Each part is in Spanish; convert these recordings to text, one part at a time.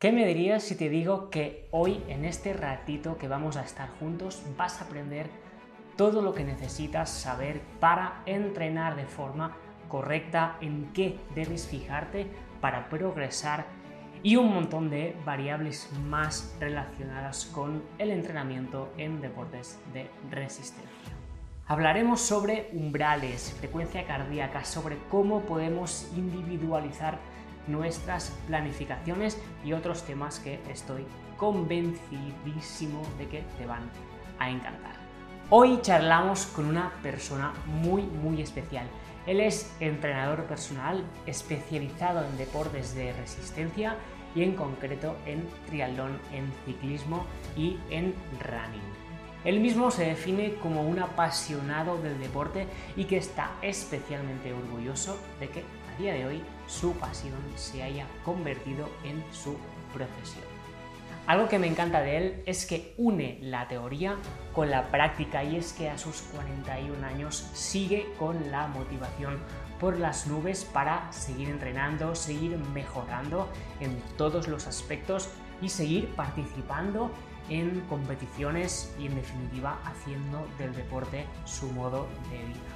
¿Qué me dirías si te digo que hoy, en este ratito que vamos a estar juntos, vas a aprender todo lo que necesitas saber para entrenar de forma correcta, en qué debes fijarte para progresar y un montón de variables más relacionadas con el entrenamiento en deportes de resistencia. Hablaremos sobre umbrales, frecuencia cardíaca, sobre cómo podemos individualizar nuestras planificaciones y otros temas que estoy convencidísimo de que te van a encantar. Hoy charlamos con una persona muy muy especial. Él es entrenador personal especializado en deportes de resistencia y en concreto en triatlón, en ciclismo y en running. Él mismo se define como un apasionado del deporte y que está especialmente orgulloso de que día de hoy su pasión se haya convertido en su profesión. Algo que me encanta de él es que une la teoría con la práctica y es que a sus 41 años sigue con la motivación por las nubes para seguir entrenando, seguir mejorando en todos los aspectos y seguir participando en competiciones y en definitiva haciendo del deporte su modo de vida.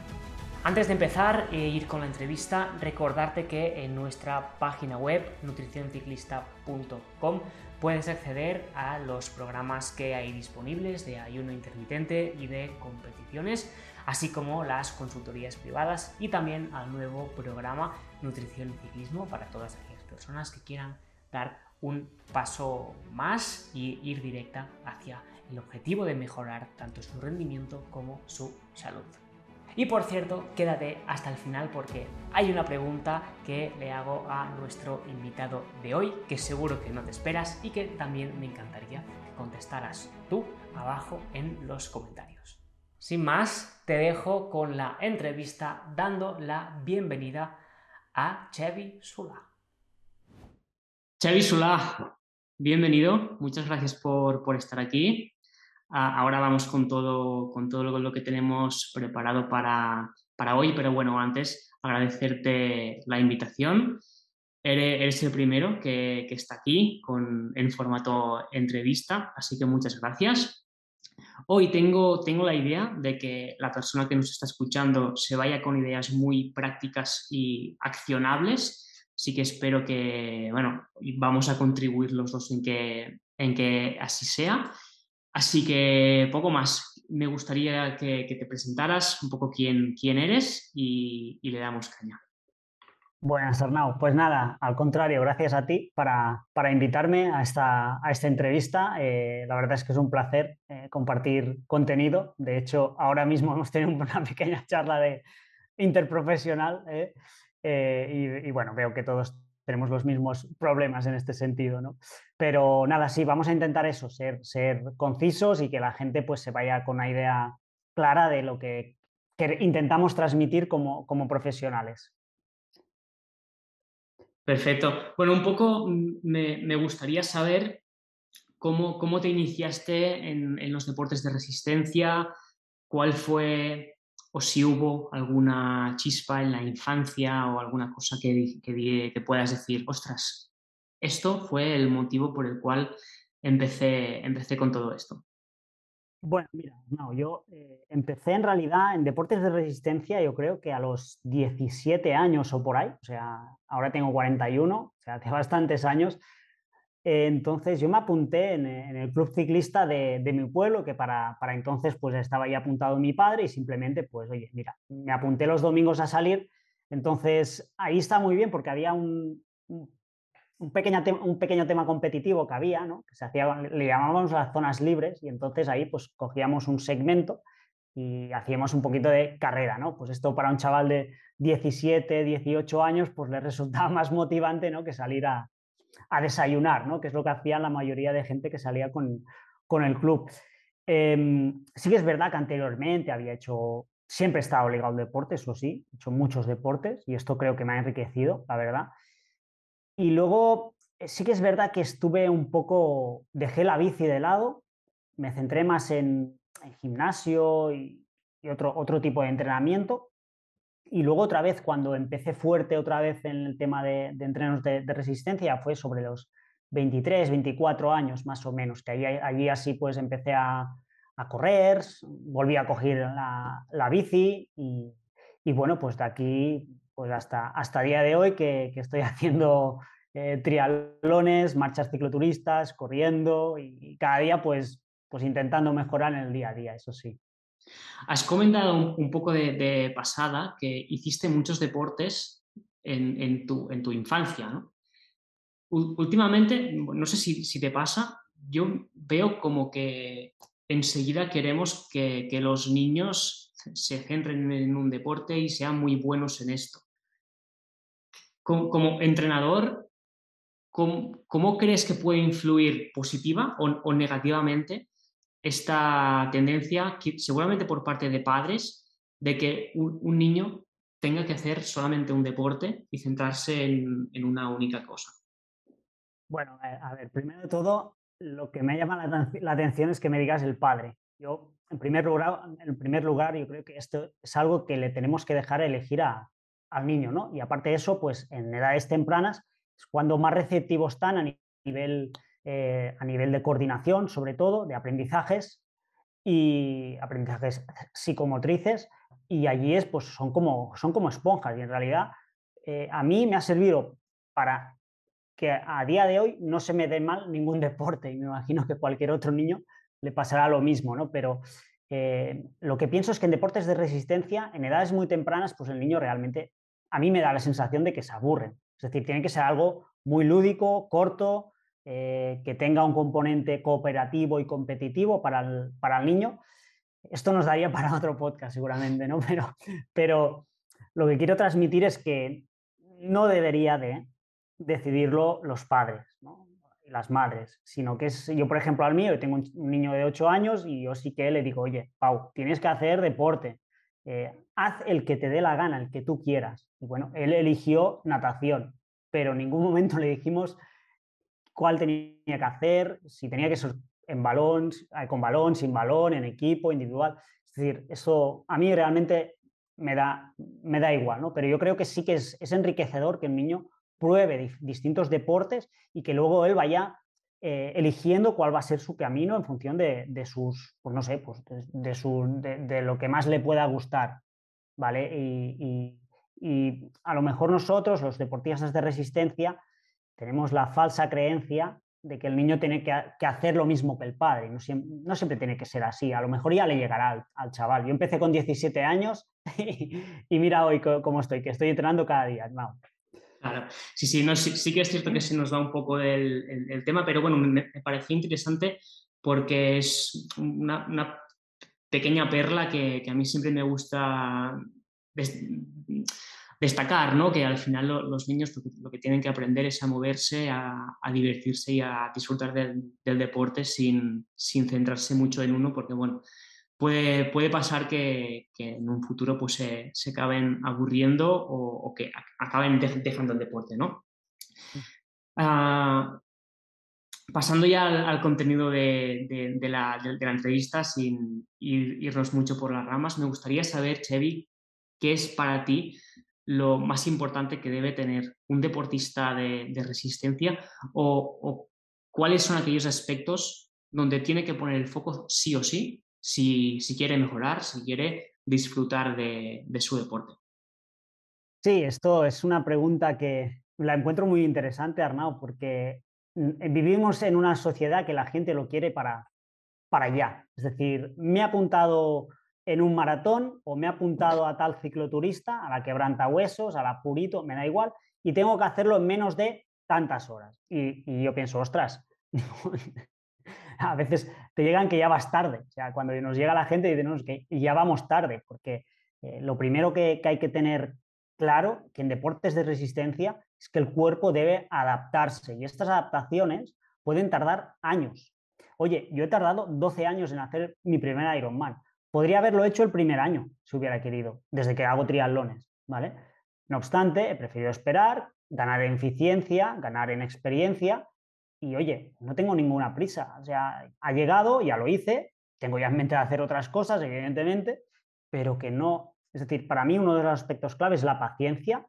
Antes de empezar e ir con la entrevista, recordarte que en nuestra página web nutricionciclista.com puedes acceder a los programas que hay disponibles de ayuno intermitente y de competiciones, así como las consultorías privadas y también al nuevo programa Nutrición y Ciclismo para todas aquellas personas que quieran dar un paso más y ir directa hacia el objetivo de mejorar tanto su rendimiento como su salud. Y por cierto, quédate hasta el final porque hay una pregunta que le hago a nuestro invitado de hoy que seguro que no te esperas y que también me encantaría que contestaras tú abajo en los comentarios. Sin más, te dejo con la entrevista dando la bienvenida a Chevy Sula. Chevy Sula, bienvenido, muchas gracias por, por estar aquí ahora vamos con todo, con todo lo, que tenemos preparado para, hoy, pero bueno, antes agradecerte la invitación. Eres, el primero que, está aquí con, en formato entrevista, así que muchas gracias. Hoy tengo, tengo la idea de que la persona que nos está escuchando se vaya con ideas muy prácticas y accionables, así que espero que, bueno, vamos a contribuir los dos en que, en que así sea. Así que poco más. Me gustaría que, te presentaras un poco quién, quién eres y, le damos caña. Buenas, Arnau. Pues nada, al contrario, gracias a ti para, invitarme a esta, a esta entrevista. Eh, la verdad es que es un placer eh, compartir contenido. De hecho, ahora mismo hemos tenido una pequeña charla de interprofesional eh, y, y, bueno, veo que todos tenemos los mismos problemas en este sentido, ¿no? Pero nada, sí, vamos a intentar eso, ser, concisos y que la gente pues se vaya con una idea clara de lo que, intentamos transmitir como, profesionales. Perfecto. Bueno, un poco me, gustaría saber cómo, te iniciaste en, los deportes de resistencia, cuál fue o si hubo alguna chispa en la infancia o alguna cosa que, que, puedas decir, ostras, esto fue el motivo por el cual empecé, empecé con todo esto. Bueno, mira, no, yo eh, empecé en realidad en deportes de resistencia, yo creo que a los 17 años o por ahí, o sea, ahora tengo 41, o sea, hace bastantes años, entonces yo me apunté en, el club ciclista de, mi pueblo, que para, entonces pues estaba ahí apuntado mi padre y simplemente pues oye, mira, me apunté los domingos a salir. Entonces ahí está muy bien porque había un, un, pequeño, un pequeño tema competitivo que había, ¿no? se hacía, le llamábamos las zonas libres y entonces ahí pues cogíamos un segmento y hacíamos un poquito de carrera, ¿no? Pues esto para un chaval de 17, 18 años pues le resultaba más motivante, ¿no? que salir a, a desayunar, ¿no? que es lo que hacían la mayoría de gente que salía con, el club. Em, sí que es verdad que anteriormente había hecho, siempre he estado ligado al deporte, eso sí, he hecho muchos deportes y esto creo que me ha enriquecido, la verdad. Y luego eh, sí que es verdad que estuve un poco, dejé la bici de lado, me centré más en, gimnasio y, otro, otro tipo de entrenamiento y luego otra vez, cuando empecé fuerte otra vez en el tema de, entrenos de, resistencia, fue sobre los 23, 24 años más o menos, que allí, allí así pues empecé a, a correr, volví a coger la, la bici y, y, bueno, pues de aquí pues hasta, hasta día de hoy que, que estoy haciendo eh, triatlones, marchas cicloturistas, corriendo y, cada día pues, pues intentando mejorar en el día a día, eso sí. Has comentado un, poco de, pasada que hiciste muchos deportes en, tu, infancia. Últimamente, no sé si, te pasa, yo veo como que enseguida queremos que, los niños se centren en un deporte y sean muy buenos en esto. Como, entrenador, ¿cómo, ¿cómo, crees que puede influir positiva o, negativamente esta tendencia, seguramente por parte de padres, de que un, niño tenga que hacer solamente un deporte y centrarse en, en una única cosa? Bueno, a ver, primero de todo, lo que me llama la, la, atención es que me digas el padre. Yo, en primer, lugar, en primer lugar, yo creo que esto es algo que le tenemos que dejar elegir a, al niño, ¿no? Y aparte de eso, pues en edades tempranas es cuando más receptivos están a nivel, eh, a nivel de coordinación, sobre todo, de aprendizajes y aprendizajes psicomotrices, y allí es, pues son como, son como esponjas, y en realidad eh, a mí me ha servido para que a día de hoy no se me dé mal ningún deporte y me imagino que cualquier otro niño le pasará lo mismo, ¿no? Pero eh, lo que pienso es que en deportes de resistencia, en edades muy tempranas, pues el niño realmente, a mí me da la sensación de que se aburren. Es decir, tiene que ser algo muy lúdico, corto, eh, que tenga un componente cooperativo y competitivo para el, para el, niño. Esto nos daría para otro podcast seguramente, ¿no? Pero, pero lo que quiero transmitir es que no debería de decidirlo los padres ¿no? las madres, sino que es, yo por ejemplo al mío, tengo un niño de 8 años y yo sí que le digo, oye, Pau, tienes que hacer deporte, eh, haz el que te dé la gana, el que tú quieras. Y bueno, él eligió natación, pero en ningún momento le dijimos cuál tenía que hacer, si tenía que ser en balón, eh, con balón, sin balón, en equipo, individual. Es decir, eso a mí realmente me da, me da igual, ¿no? Pero yo creo que sí que es, es enriquecedor que el niño pruebe distintos deportes y que luego él vaya eh, eligiendo cuál va a ser su camino en función de, de sus, pues no sé, pues de, de, su, de, lo que más le pueda gustar, ¿vale? Y, y, y, a lo mejor nosotros, los deportistas de resistencia, tenemos la falsa creencia de que el niño tiene que, que hacer lo mismo que el padre. No siempre, no siempre, tiene que ser así. A lo mejor ya le llegará al, al chaval. Yo empecé con 17 años y, y mira hoy cómo estoy, que estoy entrenando cada día. No, Claro, sí, sí, no, sí, sí, que es cierto que se nos va un poco el, el, el tema, pero bueno, me, me, pareció interesante porque es una, una pequeña perla que, que, a mí siempre me gusta destacar, ¿no? que al final lo, los niños lo que, lo que, tienen que aprender es a moverse, a, a divertirse y a disfrutar del, del deporte sin, sin, centrarse mucho en uno, porque bueno, puede, puede pasar que, que, en un futuro pues, se, se acaben aburriendo o, o, que acaben dejando el deporte, ¿no? Uh, pasando ya al, al contenido de, de, de, la, de, la, entrevista, sin ir, irnos mucho por las ramas, me gustaría saber, Chevy, qué es para ti lo más importante que debe tener un deportista de, resistencia o, cuáles son aquellos aspectos donde tiene que poner el foco sí o sí si, si quiere mejorar, si quiere disfrutar de, su deporte. Sí, esto es una pregunta que la encuentro muy interesante, Arnau, porque mm, vivimos en una sociedad que la gente lo quiere para, para allá. Es decir, me he apuntado en un maratón o me he apuntado a tal cicloturista, a la quebrantahuesos, a la purito, me da igual, y tengo que hacerlo en menos de tantas horas. Y, y yo pienso, ostras, a veces te llegan que ya vas tarde. O sea, cuando nos llega la gente dice, no, es que ya vamos tarde, porque eh, lo primero que, que, hay que tener claro, que en deportes de resistencia, es que el cuerpo debe adaptarse y estas adaptaciones pueden tardar años. Oye, yo he tardado 12 años en hacer mi primer Ironman. Podría haberlo hecho el primer año, si hubiera querido, desde que hago triatlones, ¿vale? No obstante, he preferido esperar, ganar en eficiencia, ganar en experiencia y oye, no tengo ninguna prisa. O sea, ha llegado, ya lo hice, tengo ya en mente de hacer otras cosas, evidentemente, pero que no. Es decir, para mí uno de los aspectos claves es la paciencia,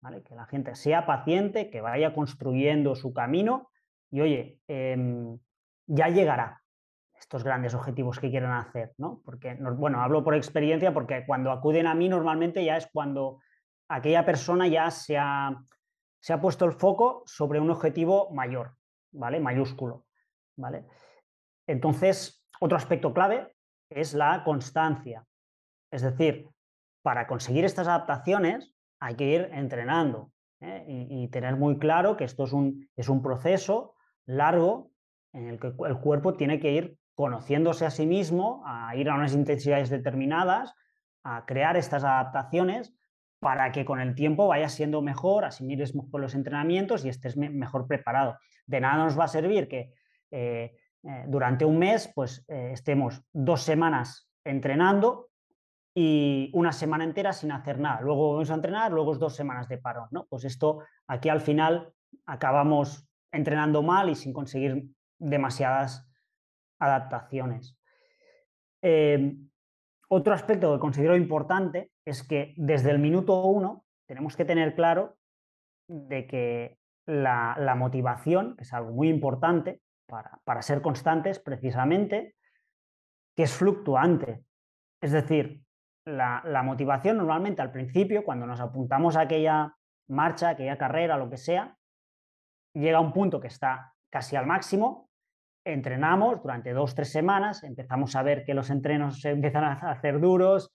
¿vale? que la gente sea paciente, que vaya construyendo su camino y oye, em, ya llegará estos grandes objetivos que quieren hacer, ¿no? Porque, bueno, hablo por experiencia porque cuando acuden a mí normalmente ya es cuando aquella persona ya se ha, se ha puesto el foco sobre un objetivo mayor, ¿vale? Mayúsculo, ¿vale? Entonces, otro aspecto clave es la constancia. Es decir, para conseguir estas adaptaciones hay que ir entrenando ¿eh? y, tener muy claro que esto es un, es un proceso largo en el que el cuerpo tiene que ir conociéndose a sí mismo, a ir a unas intensidades determinadas, a crear estas adaptaciones para que con el tiempo vaya siendo mejor, asimiles mejor los entrenamientos y estés mejor preparado. De nada nos va a servir que eh, eh, durante un mes pues, eh, estemos dos semanas entrenando y una semana entera sin hacer nada. Luego vamos a entrenar, luego dos semanas de parón. ¿no? Pues esto aquí al final acabamos entrenando mal y sin conseguir demasiadas adaptaciones. Em, otro aspecto que considero importante es que desde el minuto uno tenemos que tener claro de que la, motivación, que es algo muy importante para, ser constantes precisamente, que es fluctuante. Es decir, la, la, motivación normalmente al principio, cuando nos apuntamos a aquella marcha, aquella carrera, lo que sea, llega a un punto que está casi al máximo entrenamos durante dos, tres semanas, empezamos a ver que los entrenos se empiezan a hacer duros,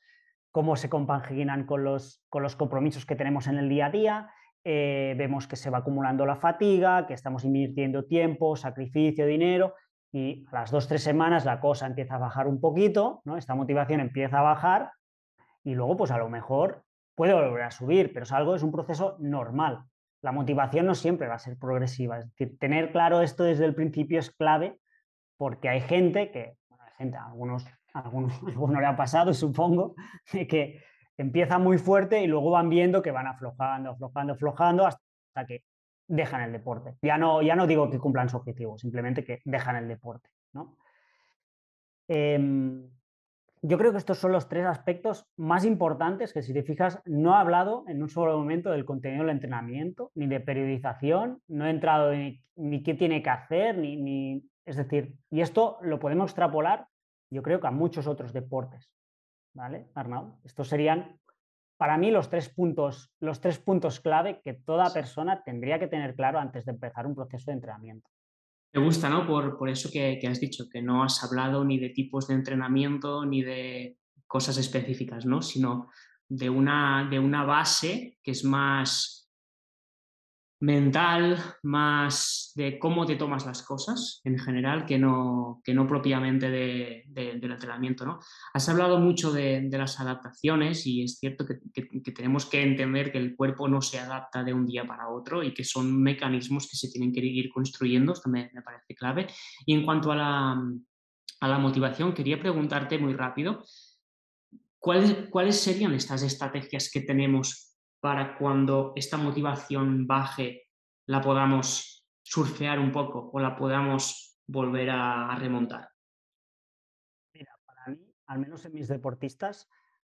cómo se compaginan con los, con los compromisos que tenemos en el día a día, eh, vemos que se va acumulando la fatiga, que estamos invirtiendo tiempo, sacrificio, dinero, y a las dos, tres semanas la cosa empieza a bajar un poquito, ¿no? esta motivación empieza a bajar y luego pues a lo mejor puede volver a subir, pero es algo, es un proceso normal. La motivación no siempre va a ser progresiva, es decir, tener claro esto desde el principio es clave porque hay gente que, bueno, hay gente, a algunos, algunos, algunos le ha pasado, supongo, que empieza muy fuerte y luego van viendo que van aflojando, aflojando, aflojando hasta que dejan el deporte. Ya no, ya no digo que cumplan su objetivo, simplemente que dejan el deporte. ¿no? Em, yo creo que estos son los tres aspectos más importantes que si te fijas no he hablado en un solo momento del contenido del entrenamiento, ni de periodización, no he entrado en ni qué tiene que hacer, ni, ni, es decir, y esto lo podemos extrapolar, yo creo que a muchos otros deportes. ¿Vale, Arnau? Estos serían, para mí, los tres puntos, los tres puntos clave que toda persona tendría que tener claro antes de empezar un proceso de entrenamiento. Me gusta, ¿no? Por, por eso que, que, has dicho, que no has hablado ni de tipos de entrenamiento ni de cosas específicas, ¿no? Sino de una, de una base que es más mental, más de cómo te tomas las cosas en general, que no, que no propiamente de, del entrenamiento. ¿no? Has hablado mucho de, las adaptaciones y es cierto que, tenemos que entender que el cuerpo no se adapta de un día para otro y que son mecanismos que se tienen que ir construyendo, esto me, parece clave. Y en cuanto a la, a la motivación, quería preguntarte muy rápido, ¿cuáles, ¿cuáles serían estas estrategias que tenemos para cuando esta motivación baje la podamos surfear un poco o la podamos volver a, remontar? Mira, para mí, al menos en mis deportistas,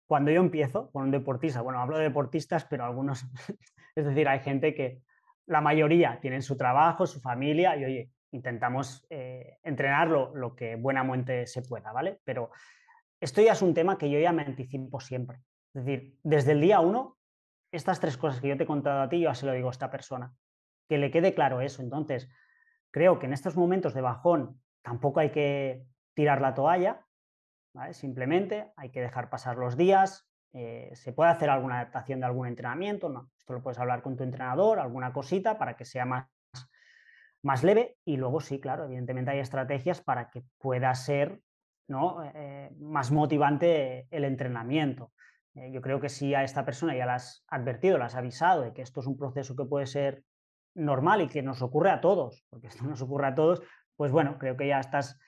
cuando yo empiezo con un deportista, bueno, hablo de deportistas, pero algunos, es decir, hay gente que la mayoría tienen su trabajo, su familia y oye, intentamos eh, entrenarlo lo que buenamente se pueda, ¿vale? Pero esto ya es un tema que yo ya me anticipo siempre. Es decir, desde el día uno estas tres cosas que yo te he contado a ti, yo se lo digo a esta persona. Que le quede claro eso. Entonces, creo que en estos momentos de bajón tampoco hay que tirar la toalla, simplemente hay que dejar pasar los días. Eh, se puede hacer alguna adaptación de algún entrenamiento, no. Esto lo puedes hablar con tu entrenador, alguna cosita para que sea más, más leve. Y luego sí, claro, evidentemente hay estrategias para que pueda ser ¿no? Eh, más motivante el entrenamiento. Eh, yo creo que si a esta persona ya la has advertido, la has avisado de que esto es un proceso que puede ser normal y que nos ocurre a todos, porque esto nos ocurre a todos, pues bueno, creo que ya estás,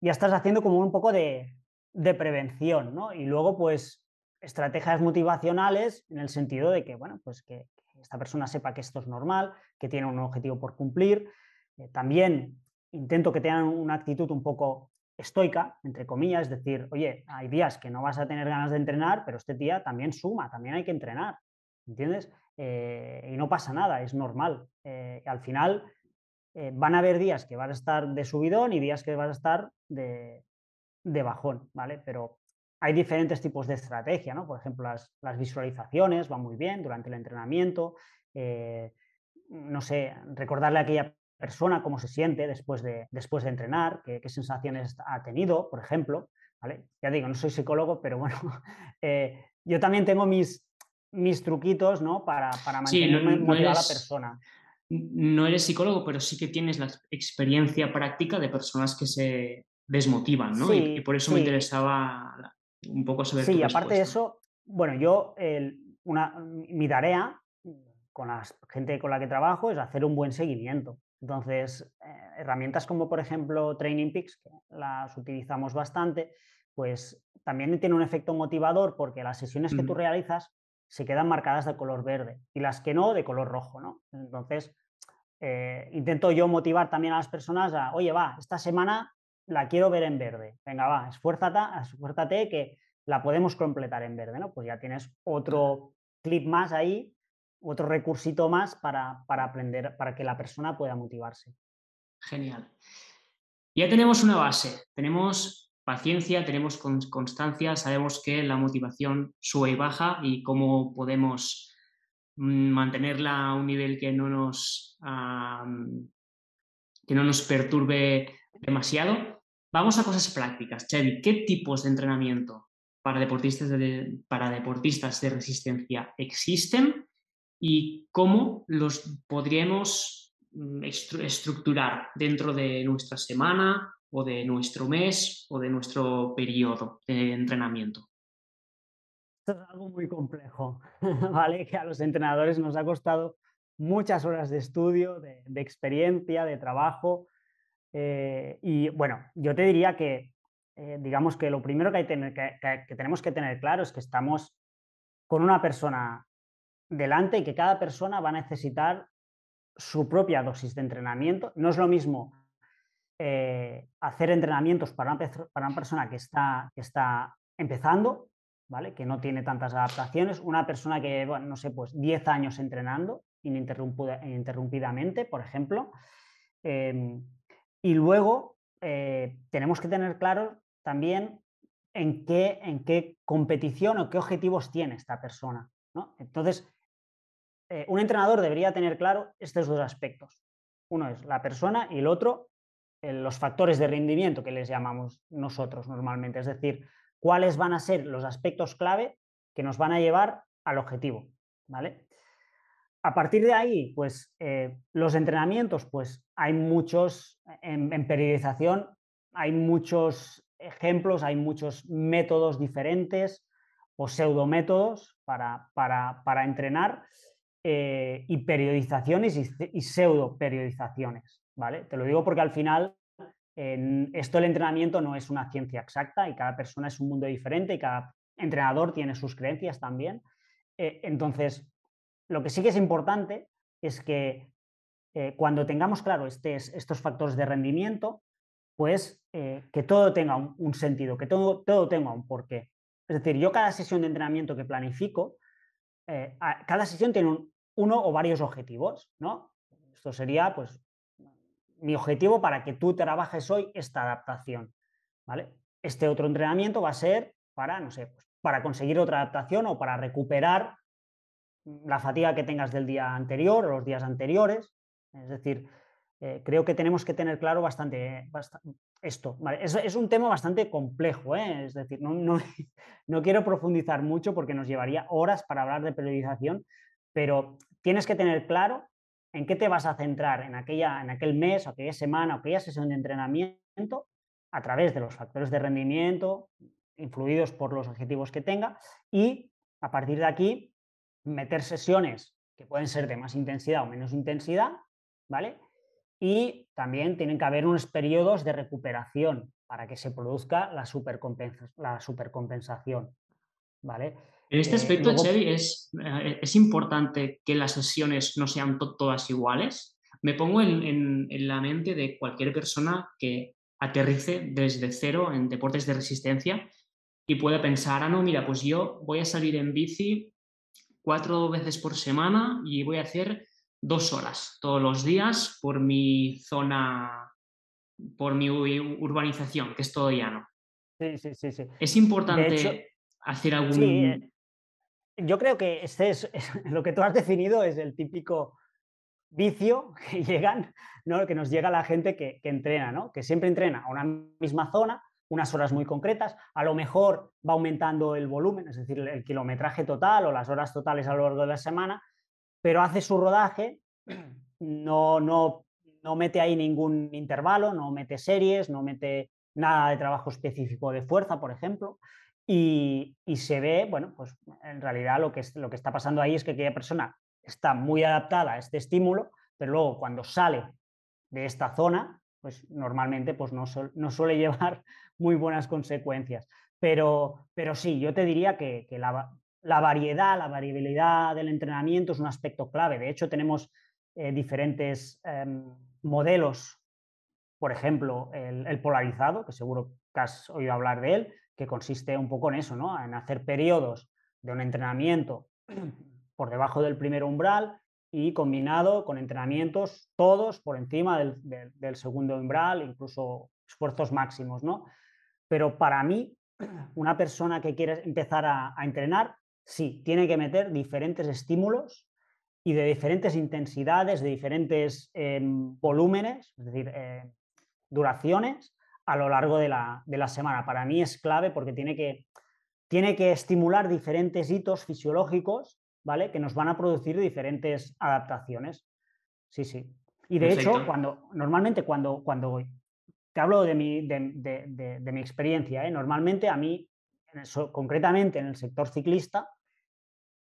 ya estás haciendo como un poco de, prevención, ¿no? Y luego, pues, estrategias motivacionales en el sentido de que, bueno, pues que, esta persona sepa que esto es normal, que tiene un objetivo por cumplir. Eh, también intento que tengan una actitud un poco estoica, entre comillas, es decir, oye, hay días que no vas a tener ganas de entrenar, pero este día también suma, también hay que entrenar, ¿entiendes? Eh, y no pasa nada, es normal. Eh, al final, eh, van a haber días que vas a estar de subidón y días que vas a estar de, bajón, ¿vale? Pero hay diferentes tipos de estrategia, ¿no? Por ejemplo, las, visualizaciones van muy bien durante el entrenamiento. No sé, recordarle aquella persona cómo se siente después de, después de entrenar, qué, sensaciones ha tenido, por ejemplo. ¿vale? Ya digo, no soy psicólogo, pero bueno, eh, yo también tengo mis, mis truquitos ¿no? para, para mantenerme motivada la persona. No eres psicólogo, pero sí que tienes la experiencia práctica de personas que se desmotivan, ¿no? y, por eso me interesaba un poco saber. Sí, aparte de eso, bueno, yo, una, mi tarea con la gente con la que trabajo es hacer un buen seguimiento. Entonces, eh, herramientas como por ejemplo Training Peaks, que las utilizamos bastante, pues también tiene un efecto motivador porque las sesiones que tú realizas se quedan marcadas de color verde y las que no de color rojo, ¿no? Entonces, eh, intento yo motivar también a las personas a, oye, va, esta semana la quiero ver en verde. Venga, va, esfuérzate, esfuérzate que la podemos completar en verde, ¿no? Pues ya tienes otro clip más ahí otro recursito más para, aprender, para que la persona pueda motivarse. Genial. Ya tenemos una base, tenemos paciencia, tenemos constancia, sabemos que la motivación sube y baja y cómo podemos mm, mantenerla a un nivel que no nos, que no nos perturbe demasiado. Vamos a cosas prácticas. Chevy, ¿qué tipos de entrenamiento para deportistas para deportistas de resistencia existen y cómo los podríamos mm, estructurar dentro de nuestra semana o de nuestro mes o de nuestro periodo de entrenamiento. Esto es algo muy complejo, ¿vale? Que a los entrenadores nos ha costado muchas horas de estudio, de, experiencia, de trabajo. Eh, y bueno, yo te diría que, eh, digamos que lo primero que, tenemos que tener claro es que estamos con una persona delante y que cada persona va a necesitar su propia dosis de entrenamiento. No es lo mismo eh, hacer entrenamientos para una, persona que está, que está empezando, ¿vale? que no tiene tantas adaptaciones, una persona que, bueno, no sé, pues 10 años entrenando ininterrumpidamente, por ejemplo. Em, y luego eh, tenemos que tener claro también en qué, en qué competición o qué objetivos tiene esta persona. ¿no? Entonces, eh, un entrenador debería tener claro estos dos aspectos. Uno es la persona y el otro eh, los factores de rendimiento que les llamamos nosotros normalmente. Es decir, cuáles van a ser los aspectos clave que nos van a llevar al objetivo. ¿vale? A partir de ahí, pues eh, los entrenamientos, pues hay muchos, en, periodización, hay muchos ejemplos, hay muchos métodos diferentes o pseudométodos para, para, para entrenar. Eh, y periodizaciones y, pseudo periodizaciones. ¿vale? Te lo digo porque al final esto el entrenamiento no es una ciencia exacta y cada persona es un mundo diferente y cada entrenador tiene sus creencias también. Eh, entonces, lo que sí que es importante es que eh, cuando tengamos claro estos factores de rendimiento, pues que todo tenga un, sentido, que todo, todo tenga un porqué. Es decir, yo cada sesión de entrenamiento que planifico, cada sesión tiene un, uno o varios objetivos, ¿no? Esto sería, pues, mi objetivo para que tú trabajes hoy esta adaptación, ¿vale? Este otro entrenamiento va a ser para, no sé, pues, para conseguir otra adaptación o para recuperar la fatiga que tengas del día anterior o los días anteriores. Es decir, eh, creo que tenemos que tener claro bastante, esto. Es, un tema bastante complejo, ¿eh? es decir, no, no, no, quiero profundizar mucho porque nos llevaría horas para hablar de periodización, pero tienes que tener claro en qué te vas a centrar en, aquella, en aquel mes, o aquella semana, o aquella sesión de entrenamiento a través de los factores de rendimiento influidos por los objetivos que tenga y a partir de aquí meter sesiones que pueden ser de más intensidad o menos intensidad, ¿vale? Y también tienen que haber unos periodos de recuperación para que se produzca la, la supercompensación, ¿vale? En este eh, aspecto, Chevy, es, eh, es, importante que las sesiones no sean todas iguales. Me pongo en, la mente de cualquier persona que aterrice desde cero en deportes de resistencia y pueda pensar, ah, no, mira, pues yo voy a salir en bici cuatro veces por semana y voy a hacer dos horas todos los días por mi zona, por mi urbanización, que es todo llano. Sí, sí, sí. sí. Es importante hacer algún... Eh, yo creo que este es, lo que tú has definido es el típico vicio que llegan, ¿no? que nos llega la gente que, que entrena, ¿no? que siempre entrena a una misma zona, unas horas muy concretas, a lo mejor va aumentando el volumen, es decir, el kilometraje total o las horas totales a lo largo de la semana, pero hace su rodaje, no, no, no mete ahí ningún intervalo, no mete series, no mete nada de trabajo específico de fuerza, por ejemplo, y, se ve, bueno, pues en realidad lo que, lo que está pasando ahí es que aquella persona está muy adaptada a este estímulo, pero luego cuando sale de esta zona, pues normalmente pues no, no suele llevar muy buenas consecuencias. Pero, pero sí, yo te diría que, la, variedad, la variabilidad del entrenamiento es un aspecto clave. De hecho, tenemos eh, diferentes em, modelos, por ejemplo, el, polarizado, que seguro que has oído hablar de él, que consiste un poco en eso, ¿no? en hacer periodos de un entrenamiento por debajo del primer umbral y combinado con entrenamientos todos por encima del, del segundo umbral, incluso esfuerzos máximos. ¿no? Pero para mí, una persona que quiere empezar a, entrenar, sí, tiene que meter diferentes estímulos y de diferentes intensidades, de diferentes em, volúmenes, es decir, eh, duraciones a lo largo de la, semana. Para mí es clave porque tiene que, tiene que estimular diferentes hitos fisiológicos, ¿vale? Que nos van a producir diferentes adaptaciones. Sí, sí. Y de hecho, cuando, normalmente cuando, cuando te hablo de mi, de, mi experiencia. ¿eh? Normalmente a mí, concretamente en el sector ciclista,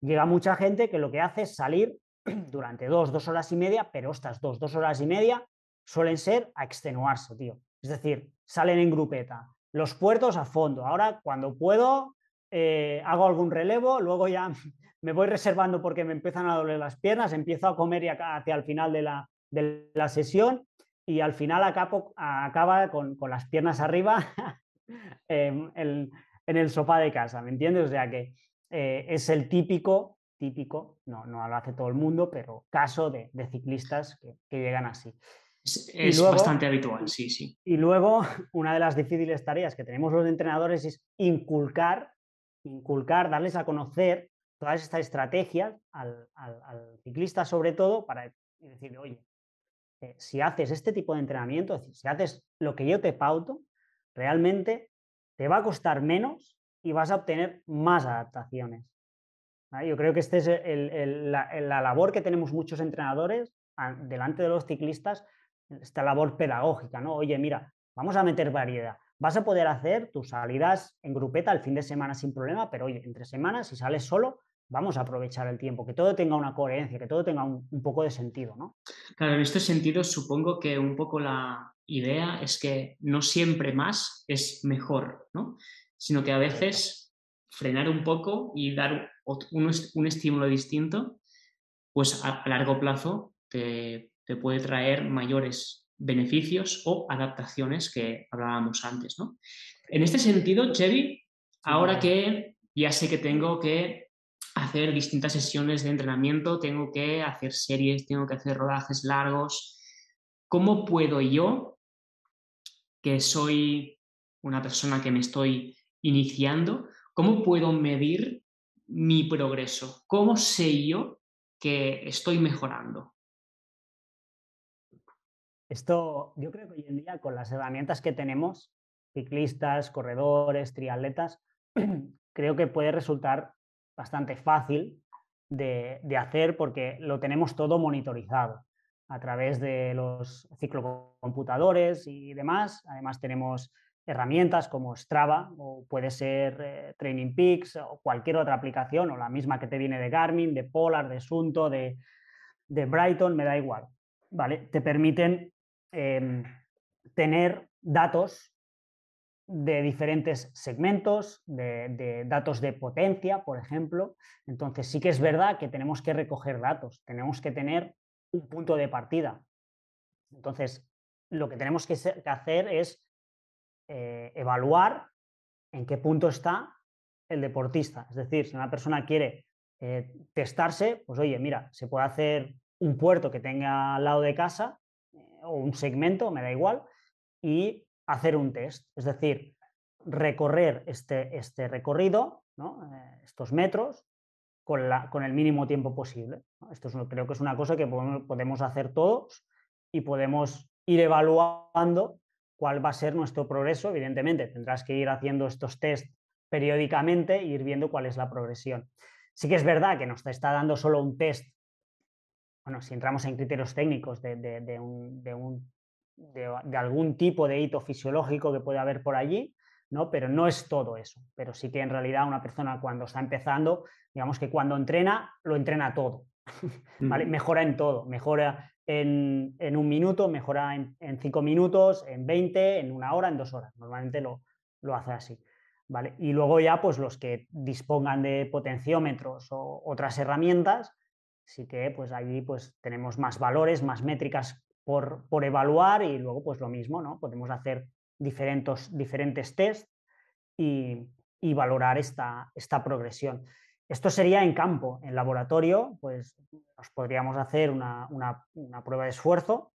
llega mucha gente que lo que hace es salir durante dos, dos horas y media, pero estas dos, dos horas y media suelen ser a extenuarse, tío. Es decir, salen en grupeta. Los puertos a fondo. Ahora, cuando puedo, eh, hago algún relevo, luego ya me voy reservando porque me empiezan a doler las piernas, empiezo a comer y hacia el final de la, de la sesión y al final acaba con, las piernas arriba en, el sofá de casa, ¿me entiendes? O sea que eh, es el típico, típico, no, no lo hace todo el mundo, pero caso de, ciclistas que, llegan así. Es, bastante habitual, sí, sí. Y luego, una de las difíciles tareas que tenemos los entrenadores es inculcar, inculcar, darles a conocer todas estas estrategias al, al ciclista sobre todo para decirle, oye, eh, si haces este tipo de entrenamiento, si haces lo que yo te pauto, realmente te va a costar menos y vas a obtener más adaptaciones. Yo creo que esta es la, labor que tenemos muchos entrenadores delante de los ciclistas, esta labor pedagógica, ¿no? Oye, mira, vamos a meter variedad. Vas a poder hacer tus salidas en grupeta el fin de semana sin problema, pero oye, entre semanas, si sales solo, vamos a aprovechar el tiempo, que todo tenga una coherencia, que todo tenga un, poco de sentido, ¿no? Claro, en este sentido supongo que un poco la idea es que no siempre más es mejor, ¿no? Sino que a veces frenar un poco y dar un, estímulo distinto, pues a, largo plazo te, puede traer mayores beneficios o adaptaciones que hablábamos antes, ¿no? En este sentido, Chevy, ahora que ya sé que tengo que hacer distintas sesiones de entrenamiento, tengo que hacer series, tengo que hacer rodajes largos. ¿Cómo puedo yo, que soy una persona que me estoy iniciando, cómo puedo medir mi progreso? ¿Cómo sé yo que estoy mejorando? Esto, yo creo que hoy en día con las herramientas que tenemos, ciclistas, corredores, triatletas, creo que puede resultar bastante fácil de, hacer porque lo tenemos todo monitorizado a través de los ciclocomputadores y demás. Además tenemos herramientas como Strava o puede ser eh, Training Peaks o cualquier otra aplicación o la misma que te viene de Garmin, de Polar, de Sunto, de, Brighton, me da igual. ¿vale? Te permiten em, tener datos de diferentes segmentos, de, datos de potencia, por ejemplo. Entonces sí que es verdad que tenemos que recoger datos, tenemos que tener un punto de partida. Entonces, lo que tenemos que hacer es eh, evaluar en qué punto está el deportista. Es decir, si una persona quiere eh, testarse, pues oye, mira, se puede hacer un puerto que tenga al lado de casa eh, o un segmento, me da igual, y hacer un test. Es decir, recorrer este, este recorrido, estos metros, con, la, con, el mínimo tiempo posible. Esto creo que es una cosa que podemos, hacer todos y podemos ir evaluando cuál va a ser nuestro progreso. Evidentemente, tendrás que ir haciendo estos test periódicamente e ir viendo cuál es la progresión. Sí que es verdad que nos está dando solo un test, bueno, si entramos en criterios técnicos de, de, un, de algún tipo de hito fisiológico que puede haber por allí, ¿no? Pero no es todo eso. Pero sí que en realidad una persona cuando está empezando, digamos que cuando entrena, lo entrena todo. Mejora en todo, mejora en, un minuto, mejora en, cinco minutos, en 20, en una hora, en dos horas. Normalmente lo, lo hace así. ¿vale? Y luego ya, pues los que dispongan de potenciómetros o otras herramientas, sí que pues allí pues tenemos más valores, más métricas por, por evaluar y luego pues lo mismo, ¿no? Podemos hacer diferentes, diferentes test y, valorar esta, esta, progresión. Esto sería en campo. En laboratorio, pues nos podríamos hacer una, prueba de esfuerzo,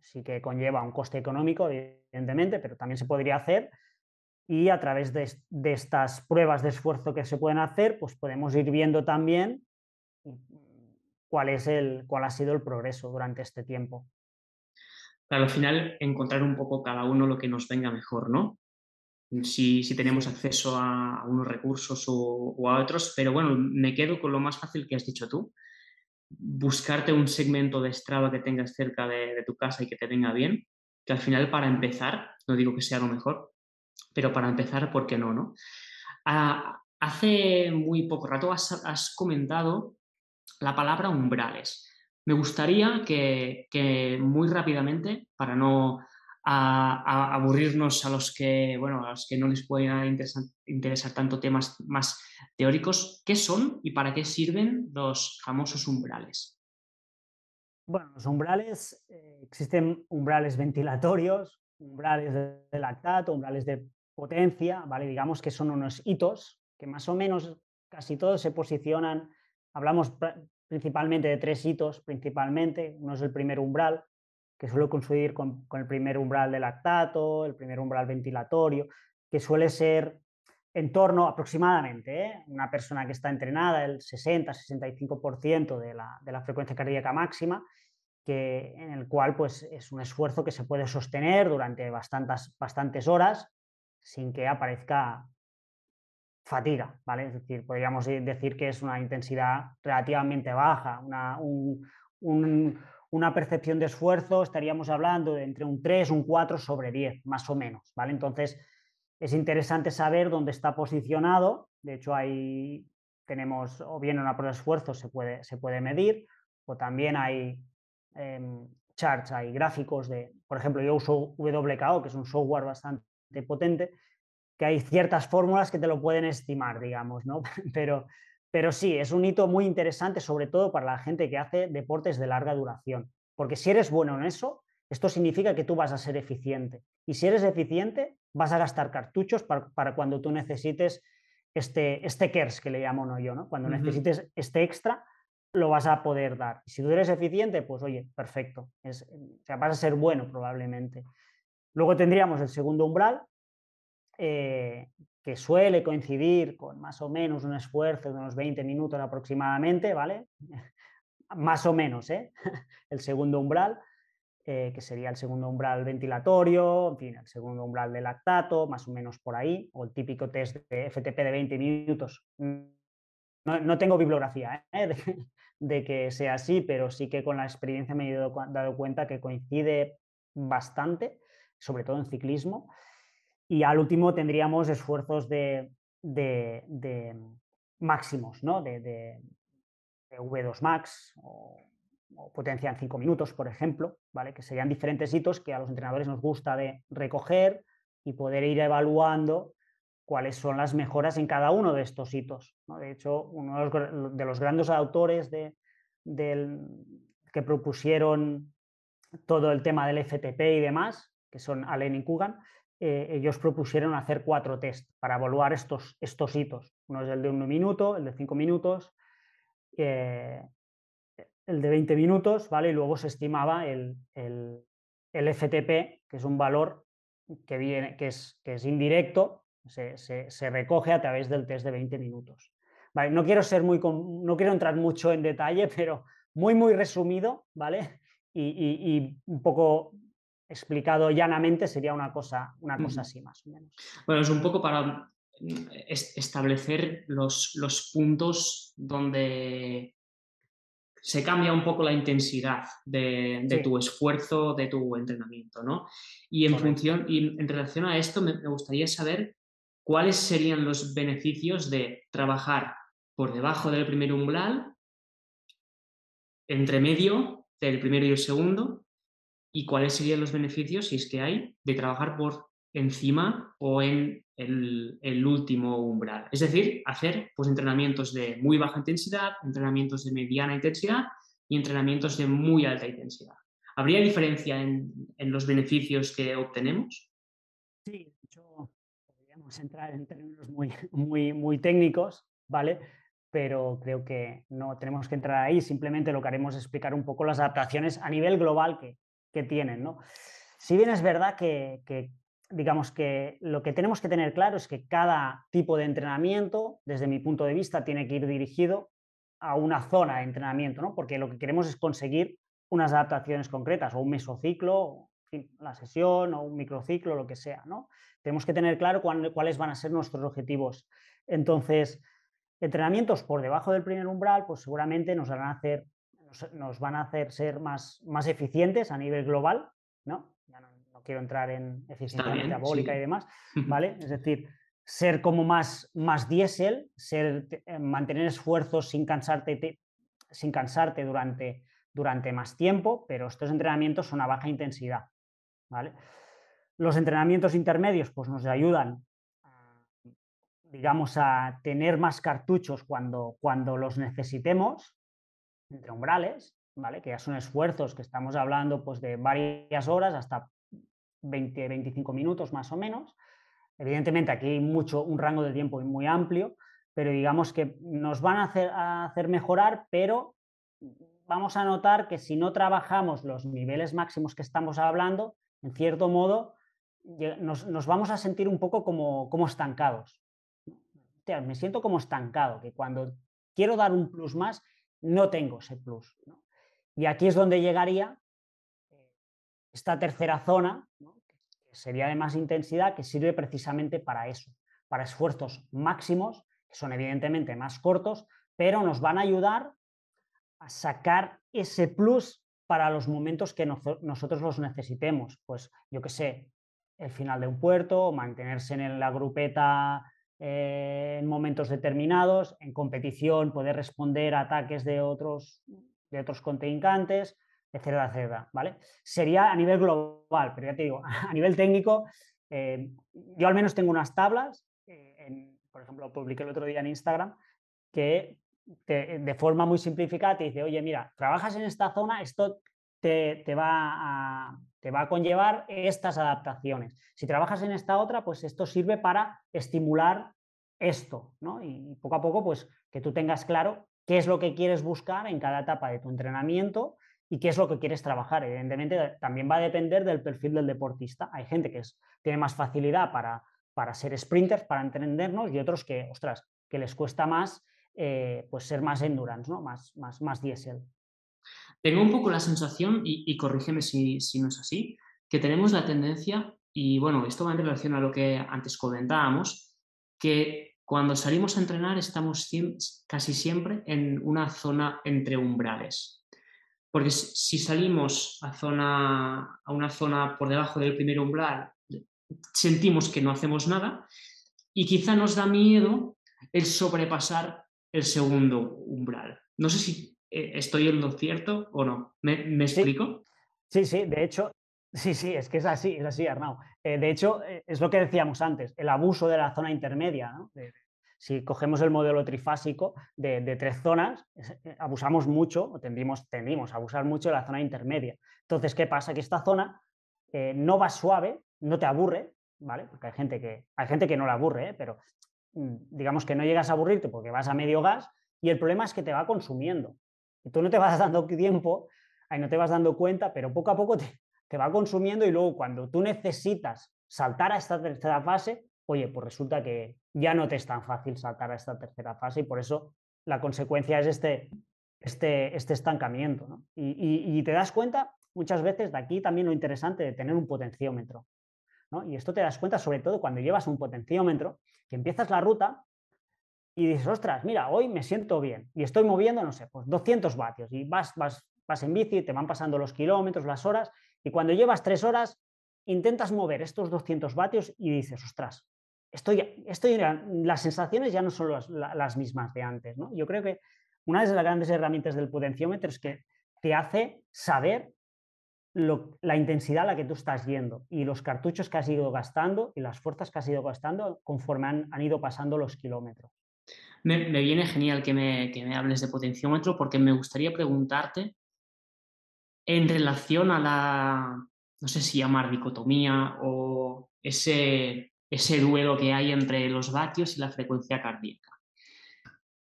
sí que conlleva un coste económico, evidentemente, pero también se podría hacer y a través de, de, estas pruebas de esfuerzo que se pueden hacer, pues podemos ir viendo también cuál, es el, cuál ha sido el progreso durante este tiempo al final encontrar un poco cada uno lo que nos venga mejor, ¿no? Si, tenemos acceso a, unos recursos o, a otros, pero bueno, me quedo con lo más fácil que has dicho tú. Buscarte un segmento de Strava que tengas cerca de, tu casa y que te venga bien, que al final para empezar, no digo que sea lo mejor, pero para empezar, ¿por qué no? no? Ah, hace muy poco rato has, has comentado la palabra umbrales. Me gustaría que, muy rápidamente, para no aburrirnos a los que, bueno, a los que no les pueda interesar, tanto temas más teóricos, ¿qué son y para qué sirven los famosos umbrales? Bueno, los umbrales, eh, existen umbrales ventilatorios, umbrales de lactato, umbrales de potencia, ¿vale? Digamos que son unos hitos que más o menos casi todos se posicionan, hablamos principalmente de tres hitos, principalmente. Uno es el primer umbral, que suele coincidir con, el primer umbral de lactato, el primer umbral ventilatorio, que suele ser en torno aproximadamente, ¿eh? una persona que está entrenada, el 60-65% de la, frecuencia cardíaca máxima, que, en el cual pues, es un esfuerzo que se puede sostener durante bastantes, horas sin que aparezca fatiga, ¿vale? Es decir, podríamos decir que es una intensidad relativamente baja, una, percepción de esfuerzo, estaríamos hablando de entre un 3, un 4 sobre 10, más o menos, ¿vale? Entonces, es interesante saber dónde está posicionado, de hecho ahí tenemos, o bien una prueba de esfuerzo se puede, se puede medir, o también hay em, charts, hay gráficos de, por ejemplo, yo uso WKO, que es un software bastante potente, que hay ciertas fórmulas que te lo pueden estimar, digamos, ¿no? Pero, pero sí, es un hito muy interesante, sobre todo para la gente que hace deportes de larga duración. Porque si eres bueno en eso, esto significa que tú vas a ser eficiente. Y si eres eficiente, vas a gastar cartuchos para, cuando tú necesites este, este KERS, que le llamo no yo, ¿no? Cuando necesites este extra, lo vas a poder dar. Y si tú eres eficiente, pues oye, perfecto. Es, o sea, vas a ser bueno probablemente. Luego tendríamos el segundo umbral, eh, que suele coincidir con más o menos un esfuerzo de unos 20 minutos aproximadamente, ¿vale? más o menos, ¿eh? el segundo umbral, eh, que sería el segundo umbral ventilatorio, en fin, el segundo umbral de lactato, más o menos por ahí, o el típico test de FTP de 20 minutos. No, tengo bibliografía de, de, que sea así, pero sí que con la experiencia me he dado cuenta que coincide bastante, sobre todo en ciclismo. Y al último tendríamos esfuerzos de, máximos, ¿no? de, V2 max o, potencia en 5 minutos, por ejemplo, ¿vale? que serían diferentes hitos que a los entrenadores nos gusta de recoger y poder ir evaluando cuáles son las mejoras en cada uno de estos hitos. De hecho, uno de los, grandes autores de, que propusieron todo el tema del FTP y demás, que son Allen y Kugan, eh, ellos propusieron hacer cuatro test para evaluar estos, estos hitos. Uno es el de un minuto, el de cinco minutos, eh, el de 20 minutos, ¿vale? Y luego se estimaba el, el, FTP, que es un valor que, viene, que, es, que es indirecto, se, se, recoge a través del test de 20 minutos. Vale, no quiero ser muy, no quiero entrar mucho en detalle, pero muy, muy resumido, ¿vale? Y, un poco explicado llanamente sería una cosa, una cosa así más o menos. Bueno, es un poco para mm, establecer los, los puntos donde se cambia un poco la intensidad de, tu esfuerzo, de tu entrenamiento, ¿no? Y en función, y en relación a esto, me, gustaría saber cuáles serían los beneficios de trabajar por debajo del primer umbral, entre medio del primero y el segundo, y cuáles serían los beneficios, si es que hay, de trabajar por encima o en el, último umbral. Es decir, hacer pues, entrenamientos de muy baja intensidad, entrenamientos de mediana intensidad y entrenamientos de muy alta intensidad. ¿Habría diferencia en, los beneficios que obtenemos? Sí, de hecho, podríamos entrar en términos muy, muy, muy técnicos, ¿vale? Pero creo que no tenemos que entrar ahí, simplemente lo que haremos es explicar un poco las adaptaciones a nivel global que, que tienen, ¿no? Si bien es verdad que, que digamos que lo que tenemos que tener claro es que cada tipo de entrenamiento, desde mi punto de vista, tiene que ir dirigido a una zona de entrenamiento, ¿no? porque lo que queremos es conseguir unas adaptaciones concretas, o un mesociclo, la sesión, o un microciclo, lo que sea. ¿no? Tenemos que tener claro cuáles van a ser nuestros objetivos. Entonces, entrenamientos por debajo del primer umbral, pues seguramente nos a hacer, nos, van a hacer ser más, más eficientes a nivel global, ¿no? quiero entrar en eficiencia metabólica y demás, ¿vale? Es decir, ser como más, más diésel, ser, eh, mantener esfuerzos sin cansarte, sin cansarte durante, durante más tiempo, pero estos entrenamientos son a baja intensidad, ¿vale? Los entrenamientos intermedios pues nos ayudan, digamos, a tener más cartuchos cuando, cuando los necesitemos, entre umbrales, ¿vale? Que ya son esfuerzos que estamos hablando pues de varias horas hasta 20, 25 minutos más o menos. Evidentemente aquí hay mucho, un rango de tiempo muy amplio, pero digamos que nos van a hacer, hacer mejorar, pero vamos a notar que si no trabajamos los niveles máximos que estamos hablando, en cierto modo, nos, vamos a sentir un poco como, como estancados. me siento como estancado, que cuando quiero dar un plus más, no tengo ese plus. Y aquí es donde llegaría esta tercera zona, que sería de más intensidad, que sirve precisamente para eso, para esfuerzos máximos, que son evidentemente más cortos, pero nos van a ayudar a sacar ese plus para los momentos que nosotros los necesitemos. Pues yo que sé, el final de un puerto, mantenerse en la grupeta eh, en momentos determinados, en competición, poder responder a ataques de otros, de otros contrincantes, etcétera, etcétera, ¿vale? Sería a nivel global, pero ya te digo, a nivel técnico, eh, yo al menos tengo unas tablas, eh, por ejemplo, publiqué el otro día en Instagram, que de forma muy simplificada te dice, oye, mira, trabajas en esta zona, esto te, va a, te va a conllevar estas adaptaciones. Si trabajas en esta otra, pues esto sirve para estimular esto, ¿no? Y poco a poco, pues que tú tengas claro qué es lo que quieres buscar en cada etapa de tu entrenamiento y qué es lo que quieres trabajar. Evidentemente, también va a depender del perfil del deportista. Hay gente que tiene más facilidad para, para ser sprinters, para entendernos, y otros que, ostras, que les cuesta más eh, pues ser más endurance, ¿no? más, más, más diésel. Tengo un poco la sensación, y, corrígeme si, no es así, que tenemos la tendencia, y bueno, esto va en relación a lo que antes comentábamos, que cuando salimos a entrenar estamos casi siempre en una zona entre umbrales. Porque si salimos a, zona, a una zona por debajo del primer umbral, sentimos que no hacemos nada y quizá nos da miedo el sobrepasar el segundo umbral. No sé si estoy en lo cierto o no. ¿Me, explico? Sí, sí, de hecho, sí, sí, es que es así, es así, Arnau. Eh, de hecho, eh, es lo que decíamos antes, el abuso de la zona intermedia, ¿no? si cogemos el modelo trifásico de, tres zonas, eh, abusamos mucho, o tendrimos, tendimos a abusar mucho de la zona intermedia. Entonces, ¿qué pasa? Que esta zona eh, no va suave, no te aburre, ¿vale? Porque hay gente que, hay gente que no la aburre, ¿eh? pero mm, digamos que no llegas a aburrirte porque vas a medio gas y el problema es que te va consumiendo. Y tú no te vas dando tiempo, ahí no te vas dando cuenta, pero poco a poco te, te va consumiendo y luego cuando tú necesitas saltar a esta tercera fase, oye, pues resulta que ya no te es tan fácil saltar a esta tercera fase y por eso la consecuencia es este, este, este estancamiento. ¿no? Y, y, te das cuenta muchas veces de aquí también lo interesante de tener un potenciómetro. ¿no? Y esto te das cuenta sobre todo cuando llevas un potenciómetro, que empiezas la ruta y dices, ostras, mira, hoy me siento bien y estoy moviendo, no sé, pues 200 vatios y vas, vas, vas en bici, te van pasando los kilómetros, las horas y cuando llevas tres horas intentas mover estos 200 vatios y dices, ostras, estoy, estoy, las sensaciones ya no son las, mismas de antes. ¿no? Yo creo que una de las grandes herramientas del potenciómetro es que te hace saber la intensidad a la que tú estás yendo y los cartuchos que has ido gastando y las fuerzas que has ido gastando conforme han, ido pasando los kilómetros. Me, viene genial que me, que me, hables de potenciómetro porque me gustaría preguntarte en relación a la, no sé si llamar dicotomía o ese, ese duelo que hay entre los vatios y la frecuencia cardíaca.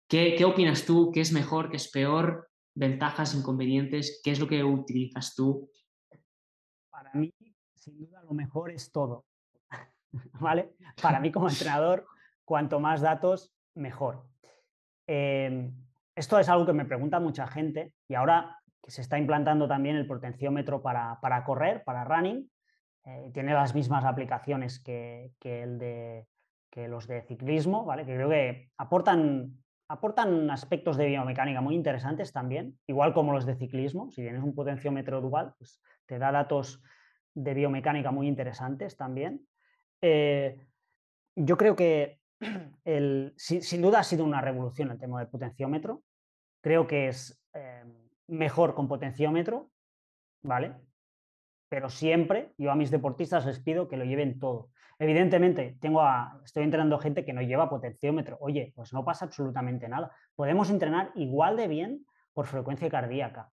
¿Qué, ¿Qué opinas tú? ¿Qué es mejor? ¿Qué es peor? ¿Ventajas, inconvenientes? ¿Qué es lo que utilizas tú para mí, sin duda, lo mejor es todo. ¿Vale? Para mí, como entrenador, cuanto más datos, mejor. Em, esto es algo que me pregunta mucha gente y ahora que se está implantando también el potenciómetro para, correr, para running, eh, tiene las mismas aplicaciones que, el de, que los de ciclismo, ¿vale? que creo que aportan, aportan aspectos de biomecánica muy interesantes también, igual como los de ciclismo. Si tienes un potenciómetro dual, pues te da datos de biomecánica muy interesantes también. Eh, yo creo que el, sin, duda ha sido una revolución el tema del potenciómetro. Creo que es eh, mejor con potenciómetro, ¿vale? Pero siempre yo a mis deportistas les pido que lo lleven todo. Evidentemente, tengo a, estoy entrenando gente que no lleva potenciómetro. Oye, pues no pasa absolutamente nada. Podemos entrenar igual de bien por frecuencia cardíaca.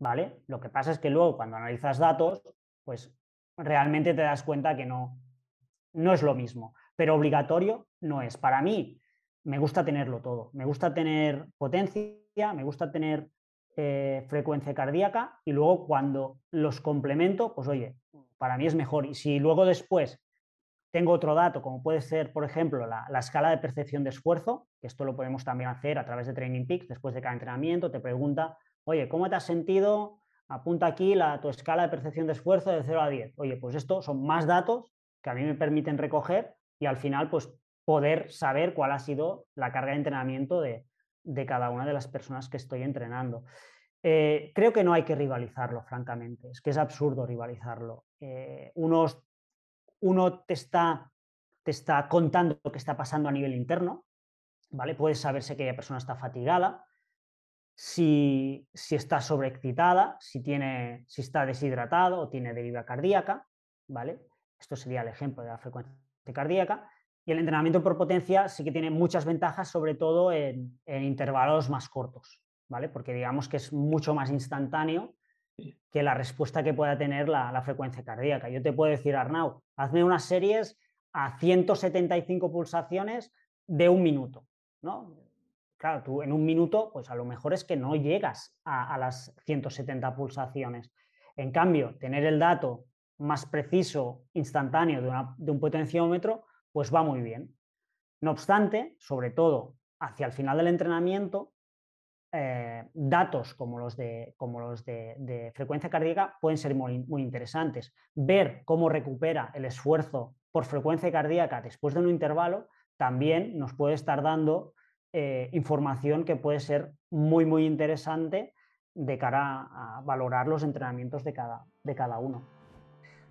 ¿vale? Lo que pasa es que luego cuando analizas datos, pues realmente te das cuenta que no, no es lo mismo, pero obligatorio no es. Para mí me gusta tenerlo todo, me gusta tener potencia, me gusta tener eh, frecuencia cardíaca y luego cuando los complemento, pues oye, para mí es mejor. Y si luego después tengo otro dato, como puede ser, por ejemplo, la, la, escala de percepción de esfuerzo, que esto lo podemos también hacer a través de Training Peaks, después de cada entrenamiento, te pregunta Oye, ¿cómo te has sentido? Apunta aquí la, tu escala de percepción de esfuerzo de 0 a 10. Oye, pues esto son más datos que a mí me permiten recoger y al final pues poder saber cuál ha sido la carga de entrenamiento de, cada una de las personas que estoy entrenando. Eh, creo que no hay que rivalizarlo, francamente. Es que es absurdo rivalizarlo. Eh, uno, te, está, te está contando lo que está pasando a nivel interno, ¿vale? Puedes saberse que la persona está fatigada, si, está sobreexcitada, si, tiene, si está deshidratado o tiene deriva cardíaca, ¿vale? Esto sería el ejemplo de la frecuencia cardíaca. Y el entrenamiento por potencia sí que tiene muchas ventajas, sobre todo en, intervalos más cortos, ¿vale? Porque digamos que es mucho más instantáneo que la respuesta que pueda tener la, la, frecuencia cardíaca. Yo te puedo decir, Arnau, hazme unas series a 175 pulsaciones de un minuto, ¿no? Claro, tú en un minuto, pues a lo mejor es que no llegas a, las 170 pulsaciones. En cambio, tener el dato más preciso, instantáneo de, un potenciómetro, pues va muy bien. No obstante, sobre todo hacia el final del entrenamiento, eh, datos como los, de, frecuencia cardíaca pueden ser muy, muy, interesantes. Ver cómo recupera el esfuerzo por frecuencia cardíaca después de un intervalo también nos puede estar dando eh, información que puede ser muy, muy interesante de cara a valorar los entrenamientos de cada, de cada uno.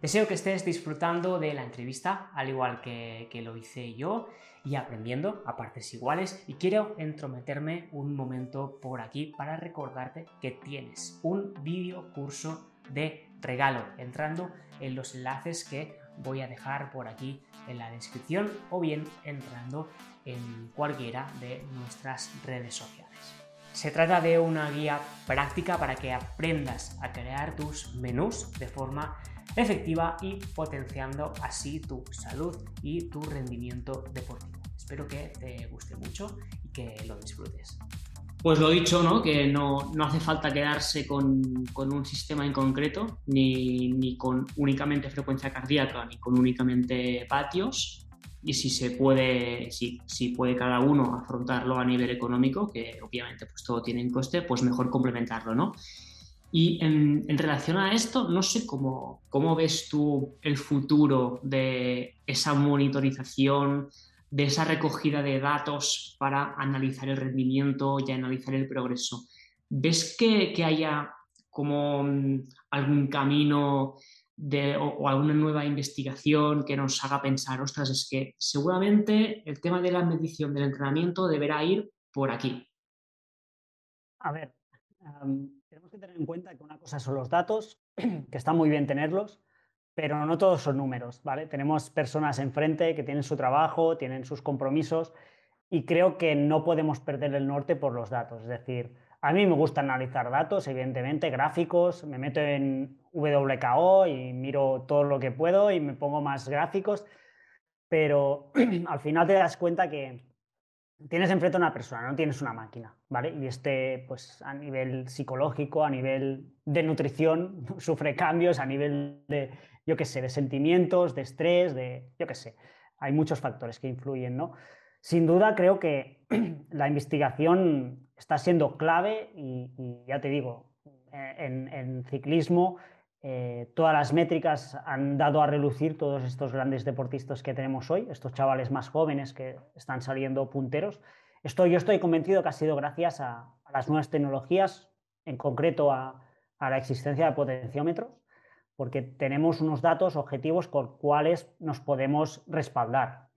Deseo que estés disfrutando de la entrevista, al igual que, lo hice yo, y aprendiendo a partes iguales. Y quiero entrometerme un momento por aquí para recordarte que tienes un vídeo curso de regalo, entrando en los enlaces que voy a dejar por aquí en la descripción o bien entrando en cualquiera de nuestras redes sociales. Se trata de una guía práctica para que aprendas a crear tus menús de forma efectiva y potenciando así tu salud y tu rendimiento deportivo. Espero que te guste mucho y que lo disfrutes. Pues lo dicho, ¿no? Que no, no hace falta quedarse con, con, un sistema en concreto, ni, ni, con únicamente frecuencia cardíaca, ni con únicamente patios. Y si se puede, si, si puede cada uno afrontarlo a nivel económico, que obviamente pues todo tiene un coste, pues mejor complementarlo, ¿no? Y en, relación a esto, no sé cómo, cómo ves tú el futuro de esa monitorización, de esa recogida de datos para analizar el rendimiento y analizar el progreso. ¿Ves que, haya como mm, algún camino de, o, alguna nueva investigación que nos haga pensar, ostras, es que seguramente el tema de la medición del entrenamiento deberá ir por aquí? A ver, tenemos que tener en cuenta que una cosa son los datos, que está muy bien tenerlos, pero no todos son números, ¿vale? Tenemos personas enfrente que tienen su trabajo, tienen sus compromisos y creo que no podemos perder el norte por los datos. Es decir, a mí me gusta analizar datos, evidentemente, gráficos, me meto en WKO y miro todo lo que puedo y me pongo más gráficos, pero al final te das cuenta que tienes enfrente a una persona, no tienes una máquina, ¿vale? Y este, pues a nivel psicológico, a nivel de nutrición, sufre cambios, a nivel de yo qué sé, de sentimientos, de estrés, de, yo qué sé, hay muchos factores que influyen, ¿no? Sin duda creo que la investigación está siendo clave y, y ya te digo, eh, en, en ciclismo eh, todas las métricas han dado a relucir todos estos grandes deportistas que tenemos hoy, estos chavales más jóvenes que están saliendo punteros. Esto yo estoy convencido que ha sido gracias a, las nuevas tecnologías, en concreto a, a la existencia de potenciómetros porque tenemos unos datos objetivos con cuales nos podemos respaldar.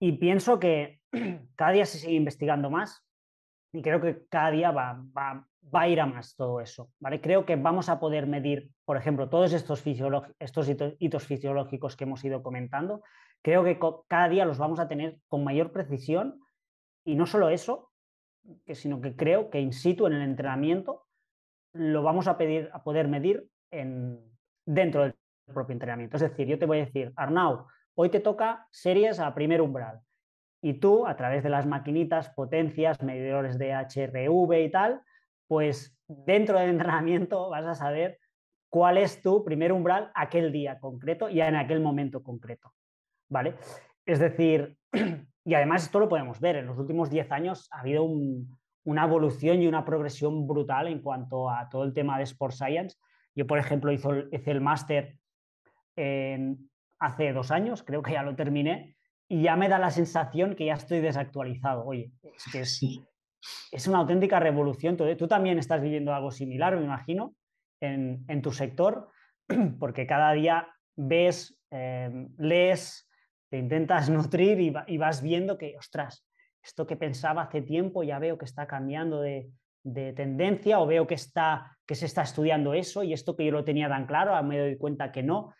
Y pienso que cada día se sigue investigando más y creo que cada día va, va, va a ir a más todo eso. ¿vale? Creo que vamos a poder medir, por ejemplo, todos estos, estos hitos fisiológicos que hemos ido comentando. Creo que cada día los vamos a tener con mayor precisión y no solo eso, sino que creo que in situ en el entrenamiento lo vamos a, pedir, a poder medir en, dentro del propio entrenamiento. Es decir, yo te voy a decir, Arnau, hoy te toca series a primer umbral. Y tú, a través de las maquinitas, potencias, medidores de HRV y tal, pues dentro del entrenamiento vas a saber cuál es tu primer umbral aquel día concreto y en aquel momento concreto. ¿Vale? Es decir, y además esto lo podemos ver, en los últimos 10 años ha habido un, una evolución y una progresión brutal en cuanto a todo el tema de Sport Science yo, por ejemplo, hice el máster hace dos años, creo que ya lo terminé, y ya me da la sensación que ya estoy desactualizado. Oye, es que es, es una auténtica revolución. Tú también estás viviendo algo similar, me imagino, en, en tu sector, porque cada día ves, eh, lees, te intentas nutrir y, y, vas viendo que, ostras, esto que pensaba hace tiempo ya veo que está cambiando de, de tendencia o veo que, está, que se está estudiando eso y esto que yo lo tenía tan claro, me doy cuenta que no.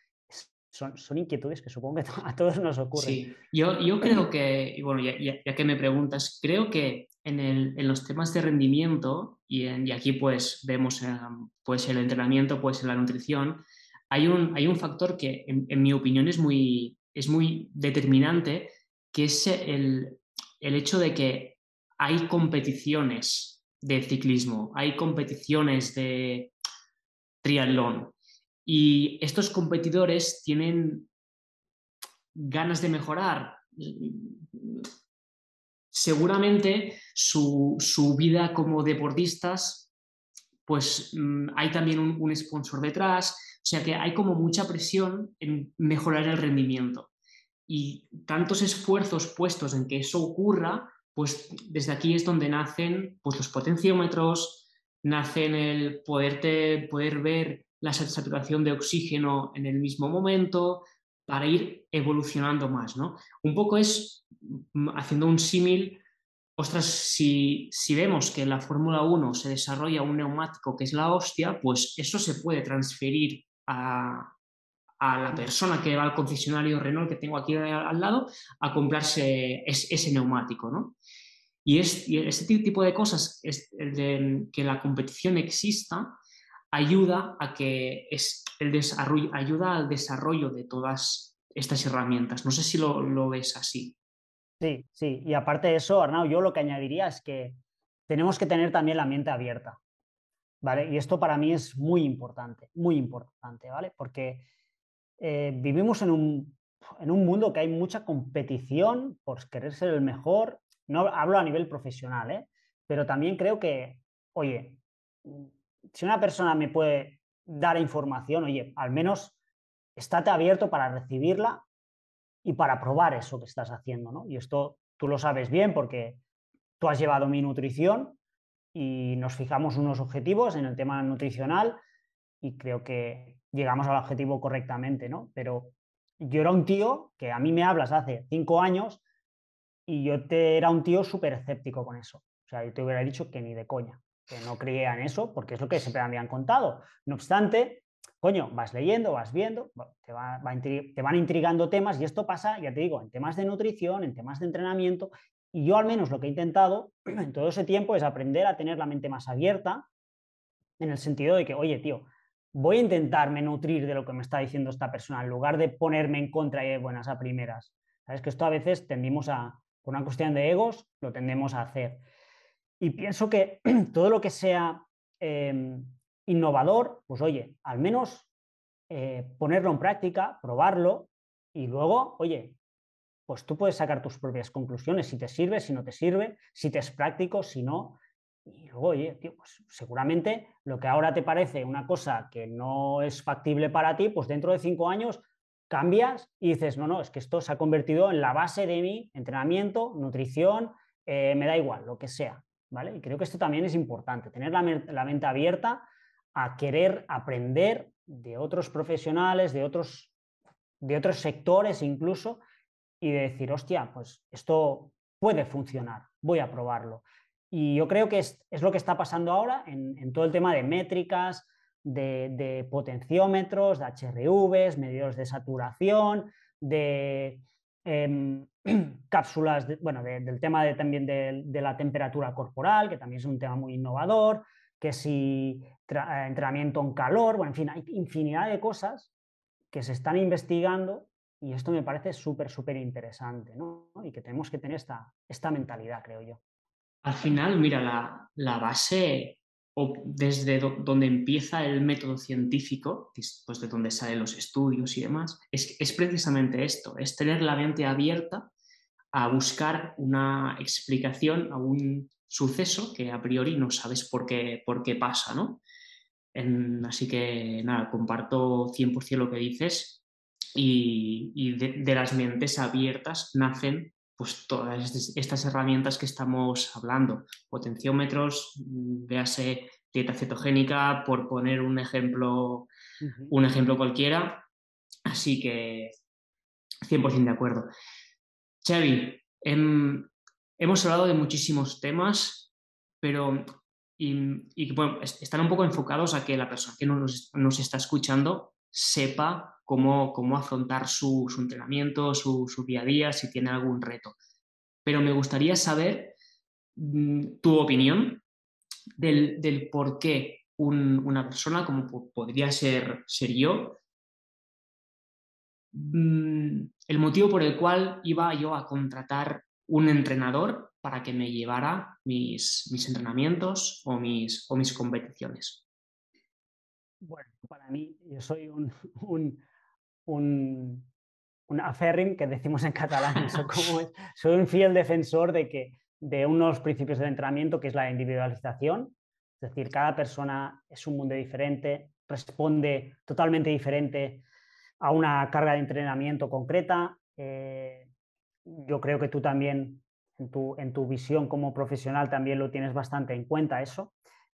Son, son inquietudes que supongo que a todos nos ocurren. Sí, yo, yo creo que, y bueno, ya, ya, que me preguntas, creo que en, el, en los temas de rendimiento, y, en, y aquí pues vemos eh, pues el entrenamiento, pues la nutrición, hay un, hay un factor que en, en mi opinión es muy, es muy determinante, que es el, el hecho de que hay competiciones de ciclismo, hay competiciones de triatlón y estos competidores tienen ganas de mejorar. Seguramente su, su vida como deportistas, pues mm, hay también un, sponsor detrás, o sea que hay como mucha presión en mejorar el rendimiento. Y tantos esfuerzos puestos en que eso ocurra, pues desde aquí es donde nacen pues, los potenciómetros, nacen el poderte, poder ver la saturación de oxígeno en el mismo momento para ir evolucionando más. ¿no? Un poco es, mm, haciendo un símil, ostras, si, si vemos que en la Fórmula 1 se desarrolla un neumático que es la hostia, pues eso se puede transferir a, a la persona que va al concesionario Renault que tengo aquí al lado a comprarse ese neumático, ¿no? Y, es, y este tipo de cosas, es de, que la competición exista, ayuda a que es el ayuda al desarrollo de todas estas herramientas. No sé si lo, lo ves así. Sí, sí. Y aparte de eso, Arnau, yo lo que añadiría es que tenemos que tener también la mente abierta. ¿Vale? Y esto para mí es muy importante, muy importante, ¿vale? Porque eh, vivimos en un, en un mundo que hay mucha competición por querer ser el mejor. No hablo a nivel profesional, ¿eh? pero también creo que, oye, si una persona me puede dar información, oye, al menos estate abierto para recibirla y para probar eso que estás haciendo, ¿no? Y esto tú lo sabes bien porque tú has llevado mi nutrición y nos fijamos unos objetivos en el tema nutricional y creo que llegamos al objetivo correctamente, ¿no? Pero yo era un tío que a mí me hablas hace cinco años y yo te era un tío súper escéptico con eso. O sea, yo te hubiera dicho que ni de coña, que no creía en eso, porque es lo que siempre me habían contado. No obstante, coño, vas leyendo, vas viendo, te, te van intrigando temas y esto pasa, ya te digo, en temas de nutrición, en temas de entrenamiento y yo al menos lo que he intentado en todo ese tiempo es aprender a tener la mente más abierta, en el sentido de que, oye, tío, voy a intentarme nutrir de lo que me está diciendo esta persona, en lugar de ponerme en contra y de buenas a primeras. Sabes que esto a veces tendimos a, por una cuestión de egos, lo tendemos a hacer. Y pienso que todo lo que sea em, innovador, pues oye, al menos eh, ponerlo en práctica, probarlo y luego, oye, pues tú puedes sacar tus propias conclusiones, si te sirve, si no te sirve, si te es práctico, si no. Y luego, oye, tío, pues seguramente lo que ahora te parece una cosa que no es factible para ti, pues dentro de cinco años cambias y dices, no, no, es que esto se ha convertido en la base de mi entrenamiento, nutrición, eh, me da igual, lo que sea. Y creo que esto también es importante, tener la, la mente abierta a querer aprender de otros profesionales, de otros, de otros sectores incluso, y de decir, hostia, pues esto puede funcionar, voy a probarlo. Y yo creo que es, lo que está pasando ahora en, todo el tema de métricas, de, potenciómetros, de HRVs, medios de saturación, de em, cápsulas, bueno, del tema de, también de, la temperatura corporal, que también es un tema muy innovador, que si entrenamiento en calor, bueno, en fin, hay infinidad de cosas que se están investigando y esto me parece súper, súper interesante, ¿no? Y que tenemos que tener esta, esta mentalidad, creo yo. Al final, mira, la, la base o desde donde empieza el método científico, pues de donde salen los estudios y demás, es, es precisamente esto, es tener la mente abierta a buscar una explicación a un suceso que a priori no sabes por qué, por qué pasa, ¿no? así que nada, comparto 100% lo que dices y, de, las mentes abiertas nacen pues todas estas herramientas que estamos hablando, potenciómetros, mm, véase dieta cetogénica, por poner un ejemplo, un ejemplo cualquiera. Así que 100% de acuerdo. Xavi, em, hemos hablado de muchísimos temas, pero y, están un poco enfocados a que la persona que nos, nos está escuchando sepa cómo, cómo afrontar su, entrenamiento, su, día a día, si tiene algún reto. Pero me gustaría saber mm, tu opinión del, por qué una persona, como podría ser, ser yo, mm, el motivo por el cual iba yo a contratar un entrenador para que me llevara mis, mis entrenamientos o mis, o mis competiciones. Bueno, para mí, yo soy un, un, un que decimos en catalán. soy un fiel defensor de, que, de unos principios del entrenamiento que es la individualización. Es decir, cada persona es un mundo diferente, responde totalmente diferente a una carga de entrenamiento concreta. Eh, yo creo que tú también, en tu, en tu, visión como profesional, también lo tienes bastante en cuenta eso.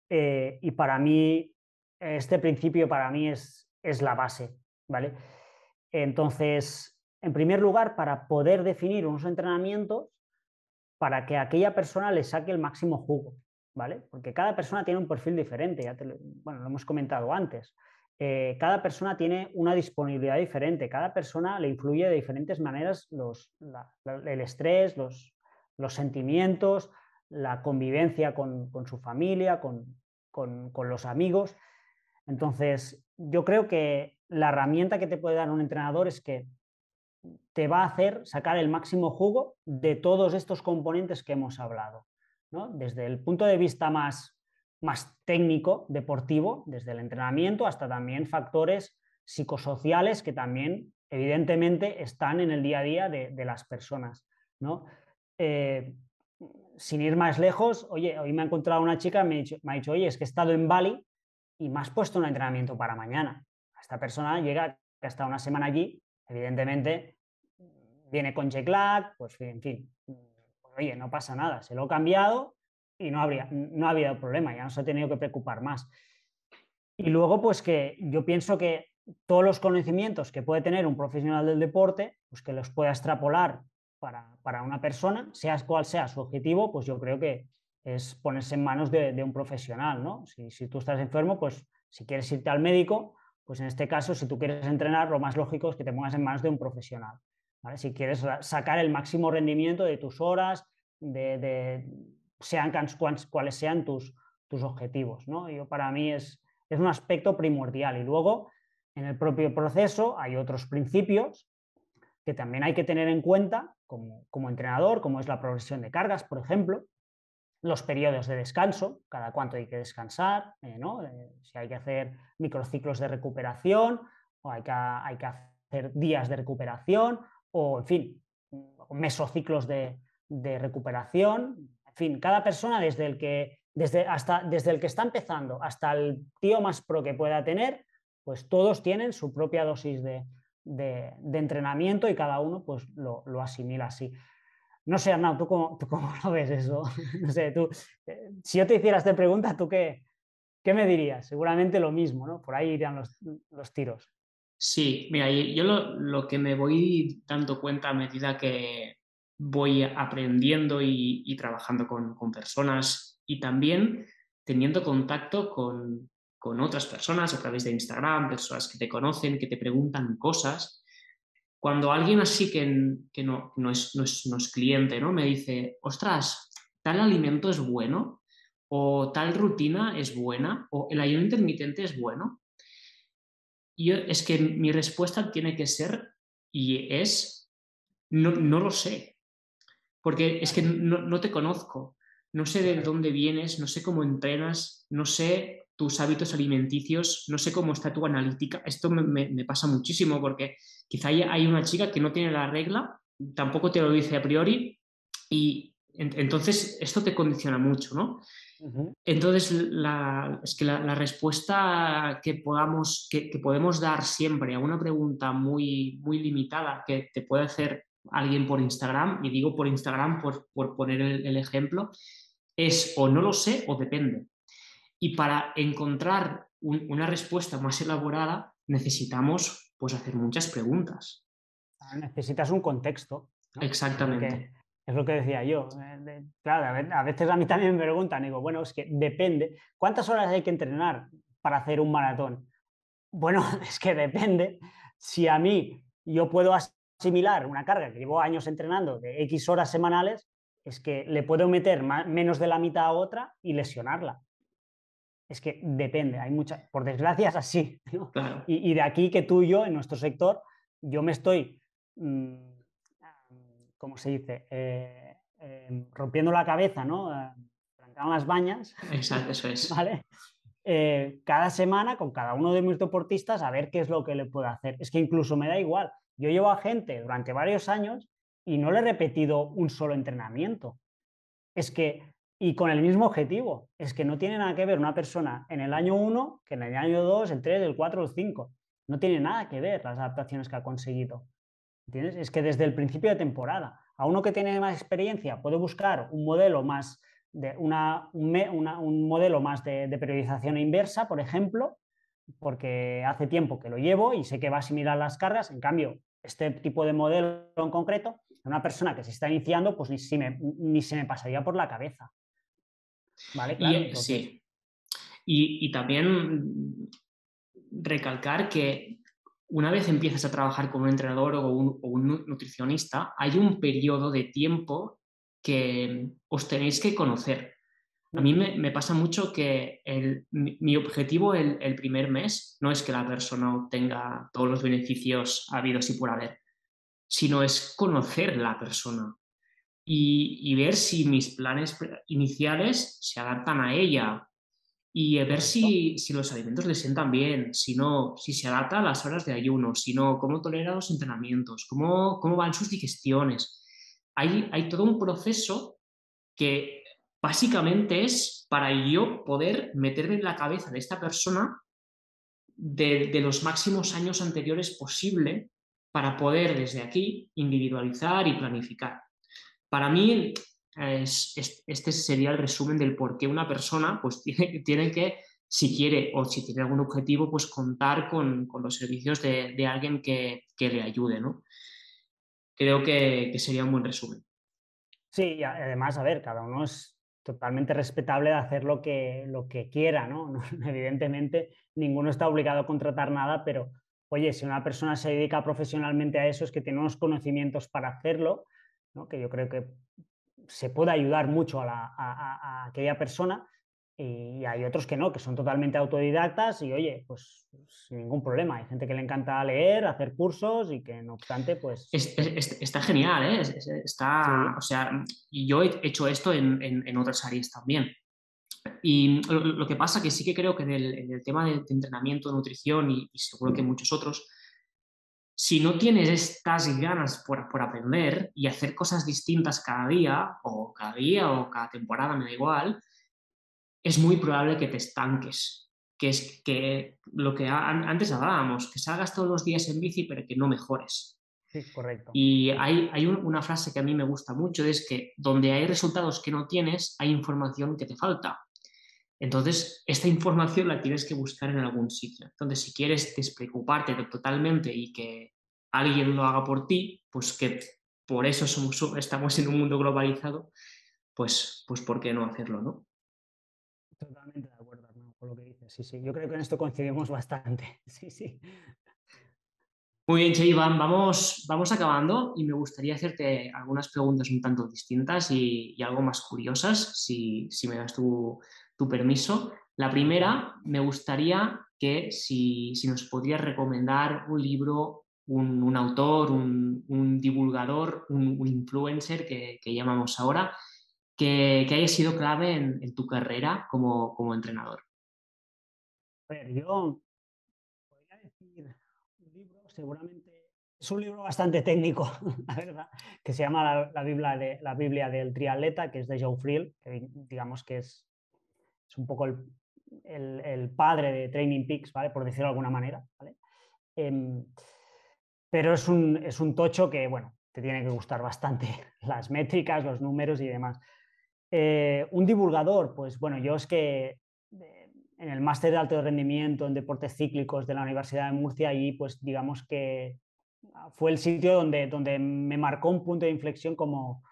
Eh, y para mí, este principio para mí es, es la base, ¿vale? Entonces, en primer lugar, para poder definir unos entrenamientos para que aquella persona le saque el máximo jugo, ¿vale? Porque cada persona tiene un perfil diferente, ya lo, bueno, lo hemos comentado antes. Eh, cada persona tiene una disponibilidad diferente, cada persona le influye de diferentes maneras los, el estrés, los, los, sentimientos, la convivencia con, su familia, con, con los amigos. Entonces, yo creo que la herramienta que te puede dar un entrenador es que te va a hacer sacar el máximo jugo de todos estos componentes que hemos hablado. desde el punto de vista más, más técnico, deportivo, desde el entrenamiento hasta también factores psicosociales que también evidentemente están en el día a día de, las personas. ¿no? Eh, sin ir más lejos, oye, hoy me ha encontrado una chica, me, me ha dicho, oye, es que he estado en Bali y me has puesto un entrenamiento para mañana. Esta persona llega, que ha estado una semana allí, evidentemente viene con jet pues en fin, oye, no pasa nada, se lo he cambiado y no, habría, no ha habido problema, ya no se ha tenido que preocupar más. Y luego, pues que yo pienso que todos los conocimientos que puede tener un profesional del deporte, pues que los pueda extrapolar para, una persona, sea cual sea su objetivo, pues yo creo que es ponerse en manos de, un profesional, ¿no? Si, tú estás enfermo, pues si quieres irte al médico, pues en este caso, si tú quieres entrenar, lo más lógico es que te pongas en manos de un profesional. Si quieres sacar el máximo rendimiento de tus horas, de, sean cuáles sean tus, tus objetivos. ¿no? Yo, para mí es, es un aspecto primordial. Y luego, en el propio proceso hay otros principios que también hay que tener en cuenta como, como entrenador, como es la progresión de cargas, por ejemplo, los periodos de descanso, cada cuánto hay que descansar, eh, ¿no? Eh, si hay que hacer microciclos de recuperación o hay que, hay que hacer días de recuperación o, en fin, mesociclos de, de recuperación. En fin, cada persona desde el que, desde, hasta, desde el que está empezando hasta el tío más pro que pueda tener, pues todos tienen su propia dosis de, de, entrenamiento y cada uno pues lo, lo asimila así. No sé, Arnau, ¿tú cómo, ¿tú cómo, lo ves eso? No sé, tú, eh, si yo te hiciera esta pregunta, ¿tú qué, qué me dirías? Seguramente lo mismo, ¿no? Por ahí irían los, los tiros. Sí, mira, yo lo, lo, que me voy dando cuenta a medida que voy aprendiendo y, y trabajando con, con, personas y también teniendo contacto con, con, otras personas a través de Instagram, personas que te conocen, que te preguntan cosas. Cuando alguien así que, que no, no, es, no, es, no es cliente, ¿no? Me dice, ostras, tal alimento es bueno, o tal rutina es buena, o el ayuno intermitente es bueno, es que mi respuesta tiene que ser y es, no, no lo sé, porque es que no, no, te conozco, no sé de dónde vienes, no sé cómo entrenas, no sé tus hábitos alimenticios, no sé cómo está tu analítica. Esto me, me, pasa muchísimo porque quizá hay una chica que no tiene la regla, tampoco te lo dice a priori y entonces esto te condiciona mucho, ¿no? Entonces, la, es que la, respuesta que, podamos, que, podemos dar siempre a una pregunta muy, muy limitada que te puede hacer alguien por Instagram, y digo por Instagram por, por poner el, ejemplo, es o no lo sé o depende. Y para encontrar una respuesta más elaborada necesitamos pues, hacer muchas preguntas. Ah, necesitas un contexto. Exactamente. Es lo que decía yo. Eh, claro, a veces a mí también me preguntan, digo, bueno, es que depende. ¿Cuántas horas hay que entrenar para hacer un maratón? Bueno, es que depende. Si a mí yo puedo asimilar una carga que llevo años entrenando de X horas semanales, es que le puedo meter menos de la mitad a otra y lesionarla. Es que depende, hay muchas, por desgracia es así. Y, de aquí que tú y yo, en nuestro sector, yo me estoy mm, ¿cómo se dice? Eh, em, rompiendo la cabeza, ¿no? Eh, las bañas. Exacto, eso es. ¿Vale? Eh, cada semana con cada uno de mis deportistas a ver qué es lo que le puedo hacer. Es que incluso me da igual. Yo llevo a gente durante varios años y no le he repetido un solo entrenamiento. Es que, y con el mismo objetivo, es que no tiene nada que ver una persona en el año 1 que en el año 2, el 3, el 4, el 5. No tiene nada que ver las adaptaciones que ha conseguido. Es que desde el principio de temporada, a uno que tiene más experiencia puede buscar un modelo más de, una, un, modelo más de, periodización inversa, por ejemplo, porque hace tiempo que lo llevo y sé que va a asimilar las cargas. En cambio, este tipo de modelo en concreto, una persona que se está iniciando, pues ni, si ni se me pasaría por la cabeza. ¿Vale? y, sí. y también recalcar que una vez empiezas a trabajar con un entrenador o un, nutricionista, hay un periodo de tiempo que os tenéis que conocer. A mí me, pasa mucho que mi, objetivo el, primer mes no es que la persona obtenga todos los beneficios habidos y por haber, sino es conocer la persona. Y, ver si mis planes iniciales se adaptan a ella y ver si, los alimentos le sientan bien, si no, si se adapta a las horas de ayuno, si no, cómo tolera los entrenamientos, cómo, cómo van sus digestiones. Hay, hay todo un proceso que básicamente es para yo poder meterme en la cabeza de esta persona de, de los máximos años anteriores posible para poder desde aquí individualizar y planificar. Para mí, este sería el resumen del por qué una persona pues, tiene, tiene que, si quiere o si tiene algún objetivo, pues contar con, los servicios de, alguien que, le ayude. ¿no? Creo que, sería un buen resumen. Sí, además, a ver, cada uno es totalmente respetable de hacer lo que, lo que quiera, ¿no? Evidentemente, ninguno está obligado a contratar nada, pero oye, si una persona se dedica profesionalmente a eso, es que tiene unos conocimientos para hacerlo que yo creo que se puede ayudar mucho a, aquella persona y hay otros que no, que son totalmente autodidactas y oye, pues sin ningún problema. Hay gente que le encanta leer, hacer cursos y que no obstante, pues... está genial, ¿eh? Está, o sea, yo he hecho esto en, otras áreas también. Y lo, que pasa que sí que creo que en el, tema de, entrenamiento, nutrición y, y seguro que muchos otros, si no tienes estas ganas por, aprender y hacer cosas distintas cada día, o cada día, o cada temporada, me da igual, es muy probable que te estanques. Que es que lo que antes hablábamos, que salgas todos los días en bici, pero que no mejores. Sí, correcto. Y hay, hay una frase que a mí me gusta mucho, es que donde hay resultados que no tienes, hay información que te falta. Entonces, esta información la tienes que buscar en algún sitio. Entonces, si quieres despreocuparte totalmente y que alguien lo haga por ti, pues que por eso somos, estamos en un mundo globalizado, pues, pues ¿por qué no hacerlo, no? Totalmente de acuerdo con lo que dices. Sí, sí, yo creo que en esto coincidimos bastante. Sí, sí. Muy bien, Che vamos, vamos acabando y me gustaría hacerte algunas preguntas un tanto distintas y, algo más curiosas, si, si me das tu, tu permiso. La primera, me gustaría que si, nos podrías recomendar un libro, un, autor, un, divulgador, un, influencer que, llamamos ahora, que, haya sido clave en, tu carrera como, entrenador. A ver, yo podría decir un libro, seguramente es un libro bastante técnico, la verdad, que se llama la, Biblia, de, la Biblia del triatleta, que es de Joe Friel, que digamos que es es un poco el, padre de Training Peaks, ¿vale? por decirlo de alguna manera. Em, pero es un, es un tocho que, bueno, te tiene que gustar bastante las métricas, los números y demás. Eh, un divulgador, pues bueno, yo es que eh, en el máster de alto rendimiento en deportes cíclicos de la Universidad de Murcia, allí pues digamos que fue el sitio donde, donde me marcó un punto de inflexión como,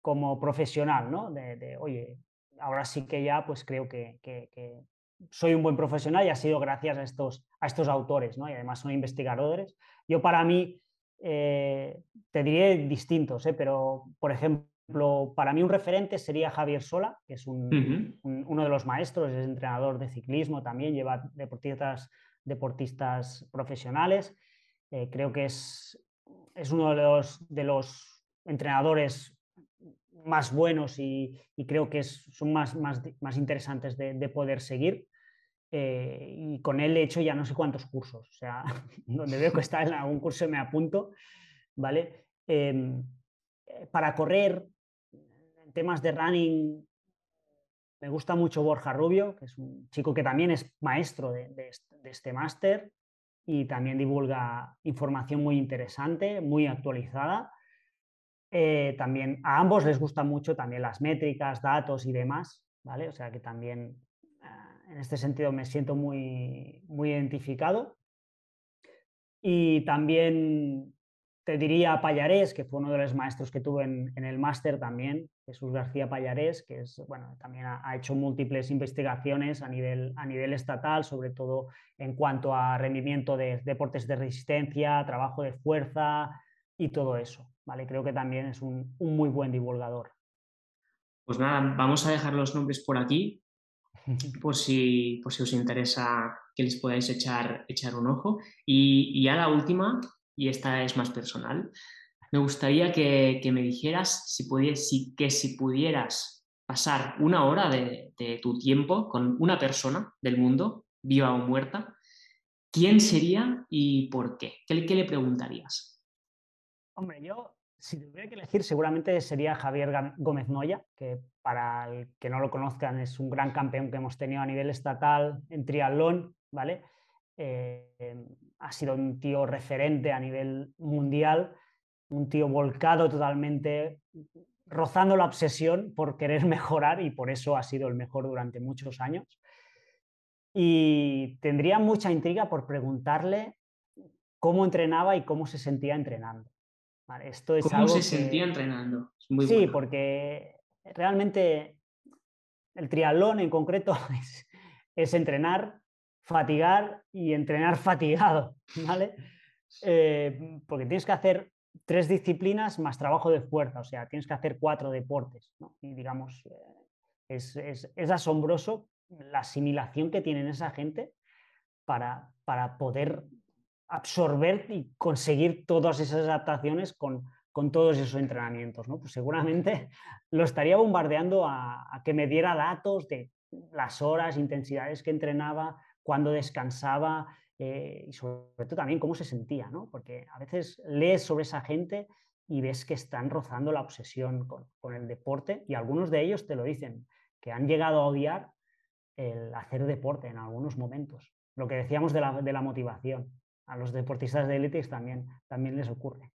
como profesional, ¿no? de, oye, ahora sí que ya pues creo que, soy un buen profesional y ha sido gracias a estos, a estos autores, ¿no? Y además son investigadores. Yo para mí, eh, te diré distintos, ¿eh? pero por ejemplo, para mí un referente sería Javier Sola, que es uno de los maestros, es entrenador de ciclismo también, lleva deportistas, deportistas profesionales. Eh, creo que es, es uno de los, de los entrenadores más buenos y, creo que son más, interesantes de, poder seguir. Eh, y con él he hecho ya no sé cuántos cursos, o sea, donde veo que está en algún curso me apunto. Em, eh, para correr, en temas de running, me gusta mucho Borja Rubio, que es un chico que también es maestro de, de este máster y también divulga información muy interesante, muy actualizada. Eh, también a ambos les gustan mucho también las métricas, datos y demás, ¿vale? O sea que también ah, en este sentido me siento muy, muy identificado. Y también te diría Payarés, que fue uno de los maestros que tuve en, el máster también, Jesús García Payarés, que es, bueno, también ha, ha, hecho múltiples investigaciones a nivel, a nivel estatal, sobre todo en cuanto a rendimiento de deportes de resistencia, trabajo de fuerza y todo eso. Creo que también es un, muy buen divulgador. Pues nada, vamos a dejar los nombres por aquí, por si, por si os interesa que les podáis echar, echar un ojo. Y, y ya la última, y esta es más personal, me gustaría que, me dijeras si, si, que si pudieras pasar una hora de, tu tiempo con una persona del mundo, viva o muerta, ¿quién sería y por qué? ¿Qué, le preguntarías? Hombre, yo, si tuviera que elegir, seguramente sería Javier Gómez Noya, que para el que no lo conozcan es un gran campeón que hemos tenido a nivel estatal en triatlón, ¿vale? Eh, ha sido un tío referente a nivel mundial, un tío volcado totalmente, rozando la obsesión por querer mejorar y por eso ha sido el mejor durante muchos años. Y tendría mucha intriga por preguntarle cómo entrenaba y cómo se sentía entrenando. Esto es ¿Cómo se sentía entrenando? sí, porque realmente el triatlón en concreto es entrenar fatigar y entrenar fatigado, ¿vale? Eh, porque tienes que hacer tres disciplinas más trabajo de fuerza, o sea, tienes que hacer cuatro deportes, ¿no? Y digamos, eh, es, es, asombroso la asimilación que tienen esa gente para, para poder absorber y conseguir todas esas adaptaciones con, con todos esos entrenamientos, ¿no? Pues seguramente lo estaría bombardeando a, que me diera datos de las horas, intensidades que entrenaba, cuándo descansaba eh, y sobre todo también cómo se sentía, ¿no? Porque a veces lees sobre esa gente y ves que están rozando la obsesión con, el deporte y algunos de ellos te lo dicen, que han llegado a odiar el hacer deporte en algunos momentos. Lo que decíamos de la, motivación. A los deportistas de élite también, también les ocurre.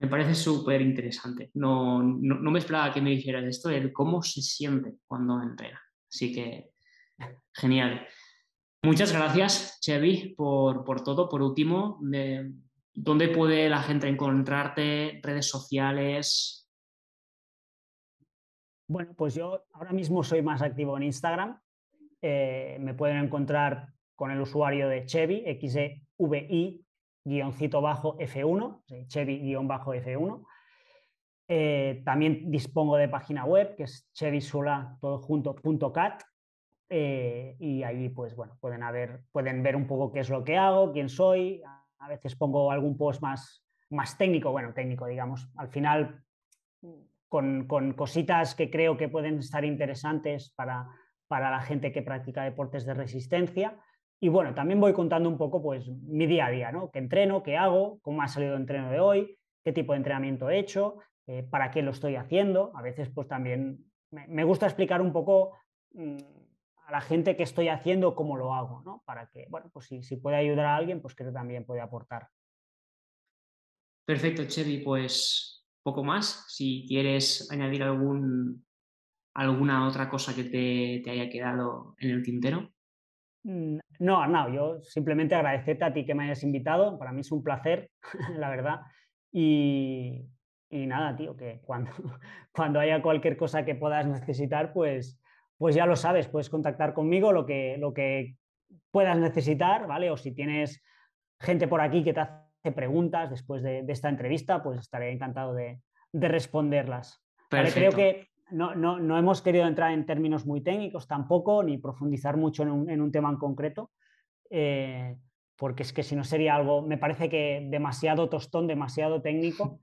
Me parece súper interesante. No, no, me esperaba que me dijeras esto, el cómo se siente cuando entrena. Así que, genial. Muchas gracias, Chevy, por, todo. Por último, ¿dónde puede la gente encontrarte? ¿Redes sociales? Bueno, pues yo ahora mismo soy más activo en Instagram. Eh, me pueden encontrar con el usuario de Chevy, XEVI, guioncito bajo F1, Chevy-bajo F1. Eh, también dispongo de página web que es chevysula.cat eh, y ahí, pues bueno, pueden, pueden ver un poco qué es lo que hago, quién soy. A veces pongo algún post más, más técnico, bueno, técnico, digamos. Al final, con, con cositas que creo que pueden estar interesantes para, para la gente que practica deportes de resistencia. Y bueno, también voy contando un poco pues mi día a día, ¿no? ¿Qué entreno? ¿Qué hago? ¿Cómo ha salido el entreno de hoy? ¿Qué tipo de entrenamiento he hecho? Eh, ¿Para qué lo estoy haciendo? A veces pues también me, gusta explicar un poco mm, a la gente que estoy haciendo cómo lo hago, ¿no? Para que, bueno, pues si, si puede ayudar a alguien, pues que también puede aportar. Perfecto, Chevy, pues poco más. Si quieres añadir algún, alguna otra cosa que te, haya quedado en el tintero. Mm, no, Arnau, yo simplemente agradecerte a ti que me hayas invitado. Para mí es un placer, la verdad. Y, y nada, tío, que cuando, cuando haya cualquier cosa que puedas necesitar, pues, pues ya lo sabes, puedes contactar conmigo lo que, lo que puedas necesitar, ¿vale? O si tienes gente por aquí que te hace preguntas después de, esta entrevista, pues estaré encantado de, responderlas. Creo que no, no, hemos querido entrar en términos muy técnicos tampoco, ni profundizar mucho en un, tema en concreto, eh, porque es que si no sería algo, me parece que demasiado tostón, demasiado técnico,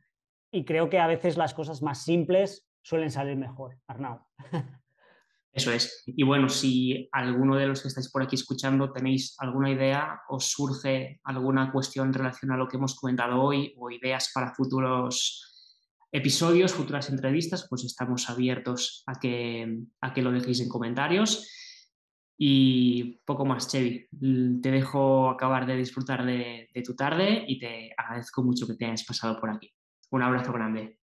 y creo que a veces las cosas más simples suelen salir mejor, Arnau. Eso es. Y bueno, si alguno de los que estáis por aquí escuchando tenéis alguna idea, os surge alguna cuestión relacionada a lo que hemos comentado hoy o ideas para futuros episodios, futuras entrevistas, pues estamos abiertos a que, a que lo dejéis en comentarios. Y poco más, Chevy. Te dejo acabar de disfrutar de, de tu tarde y te agradezco mucho que te hayas pasado por aquí. Un abrazo grande.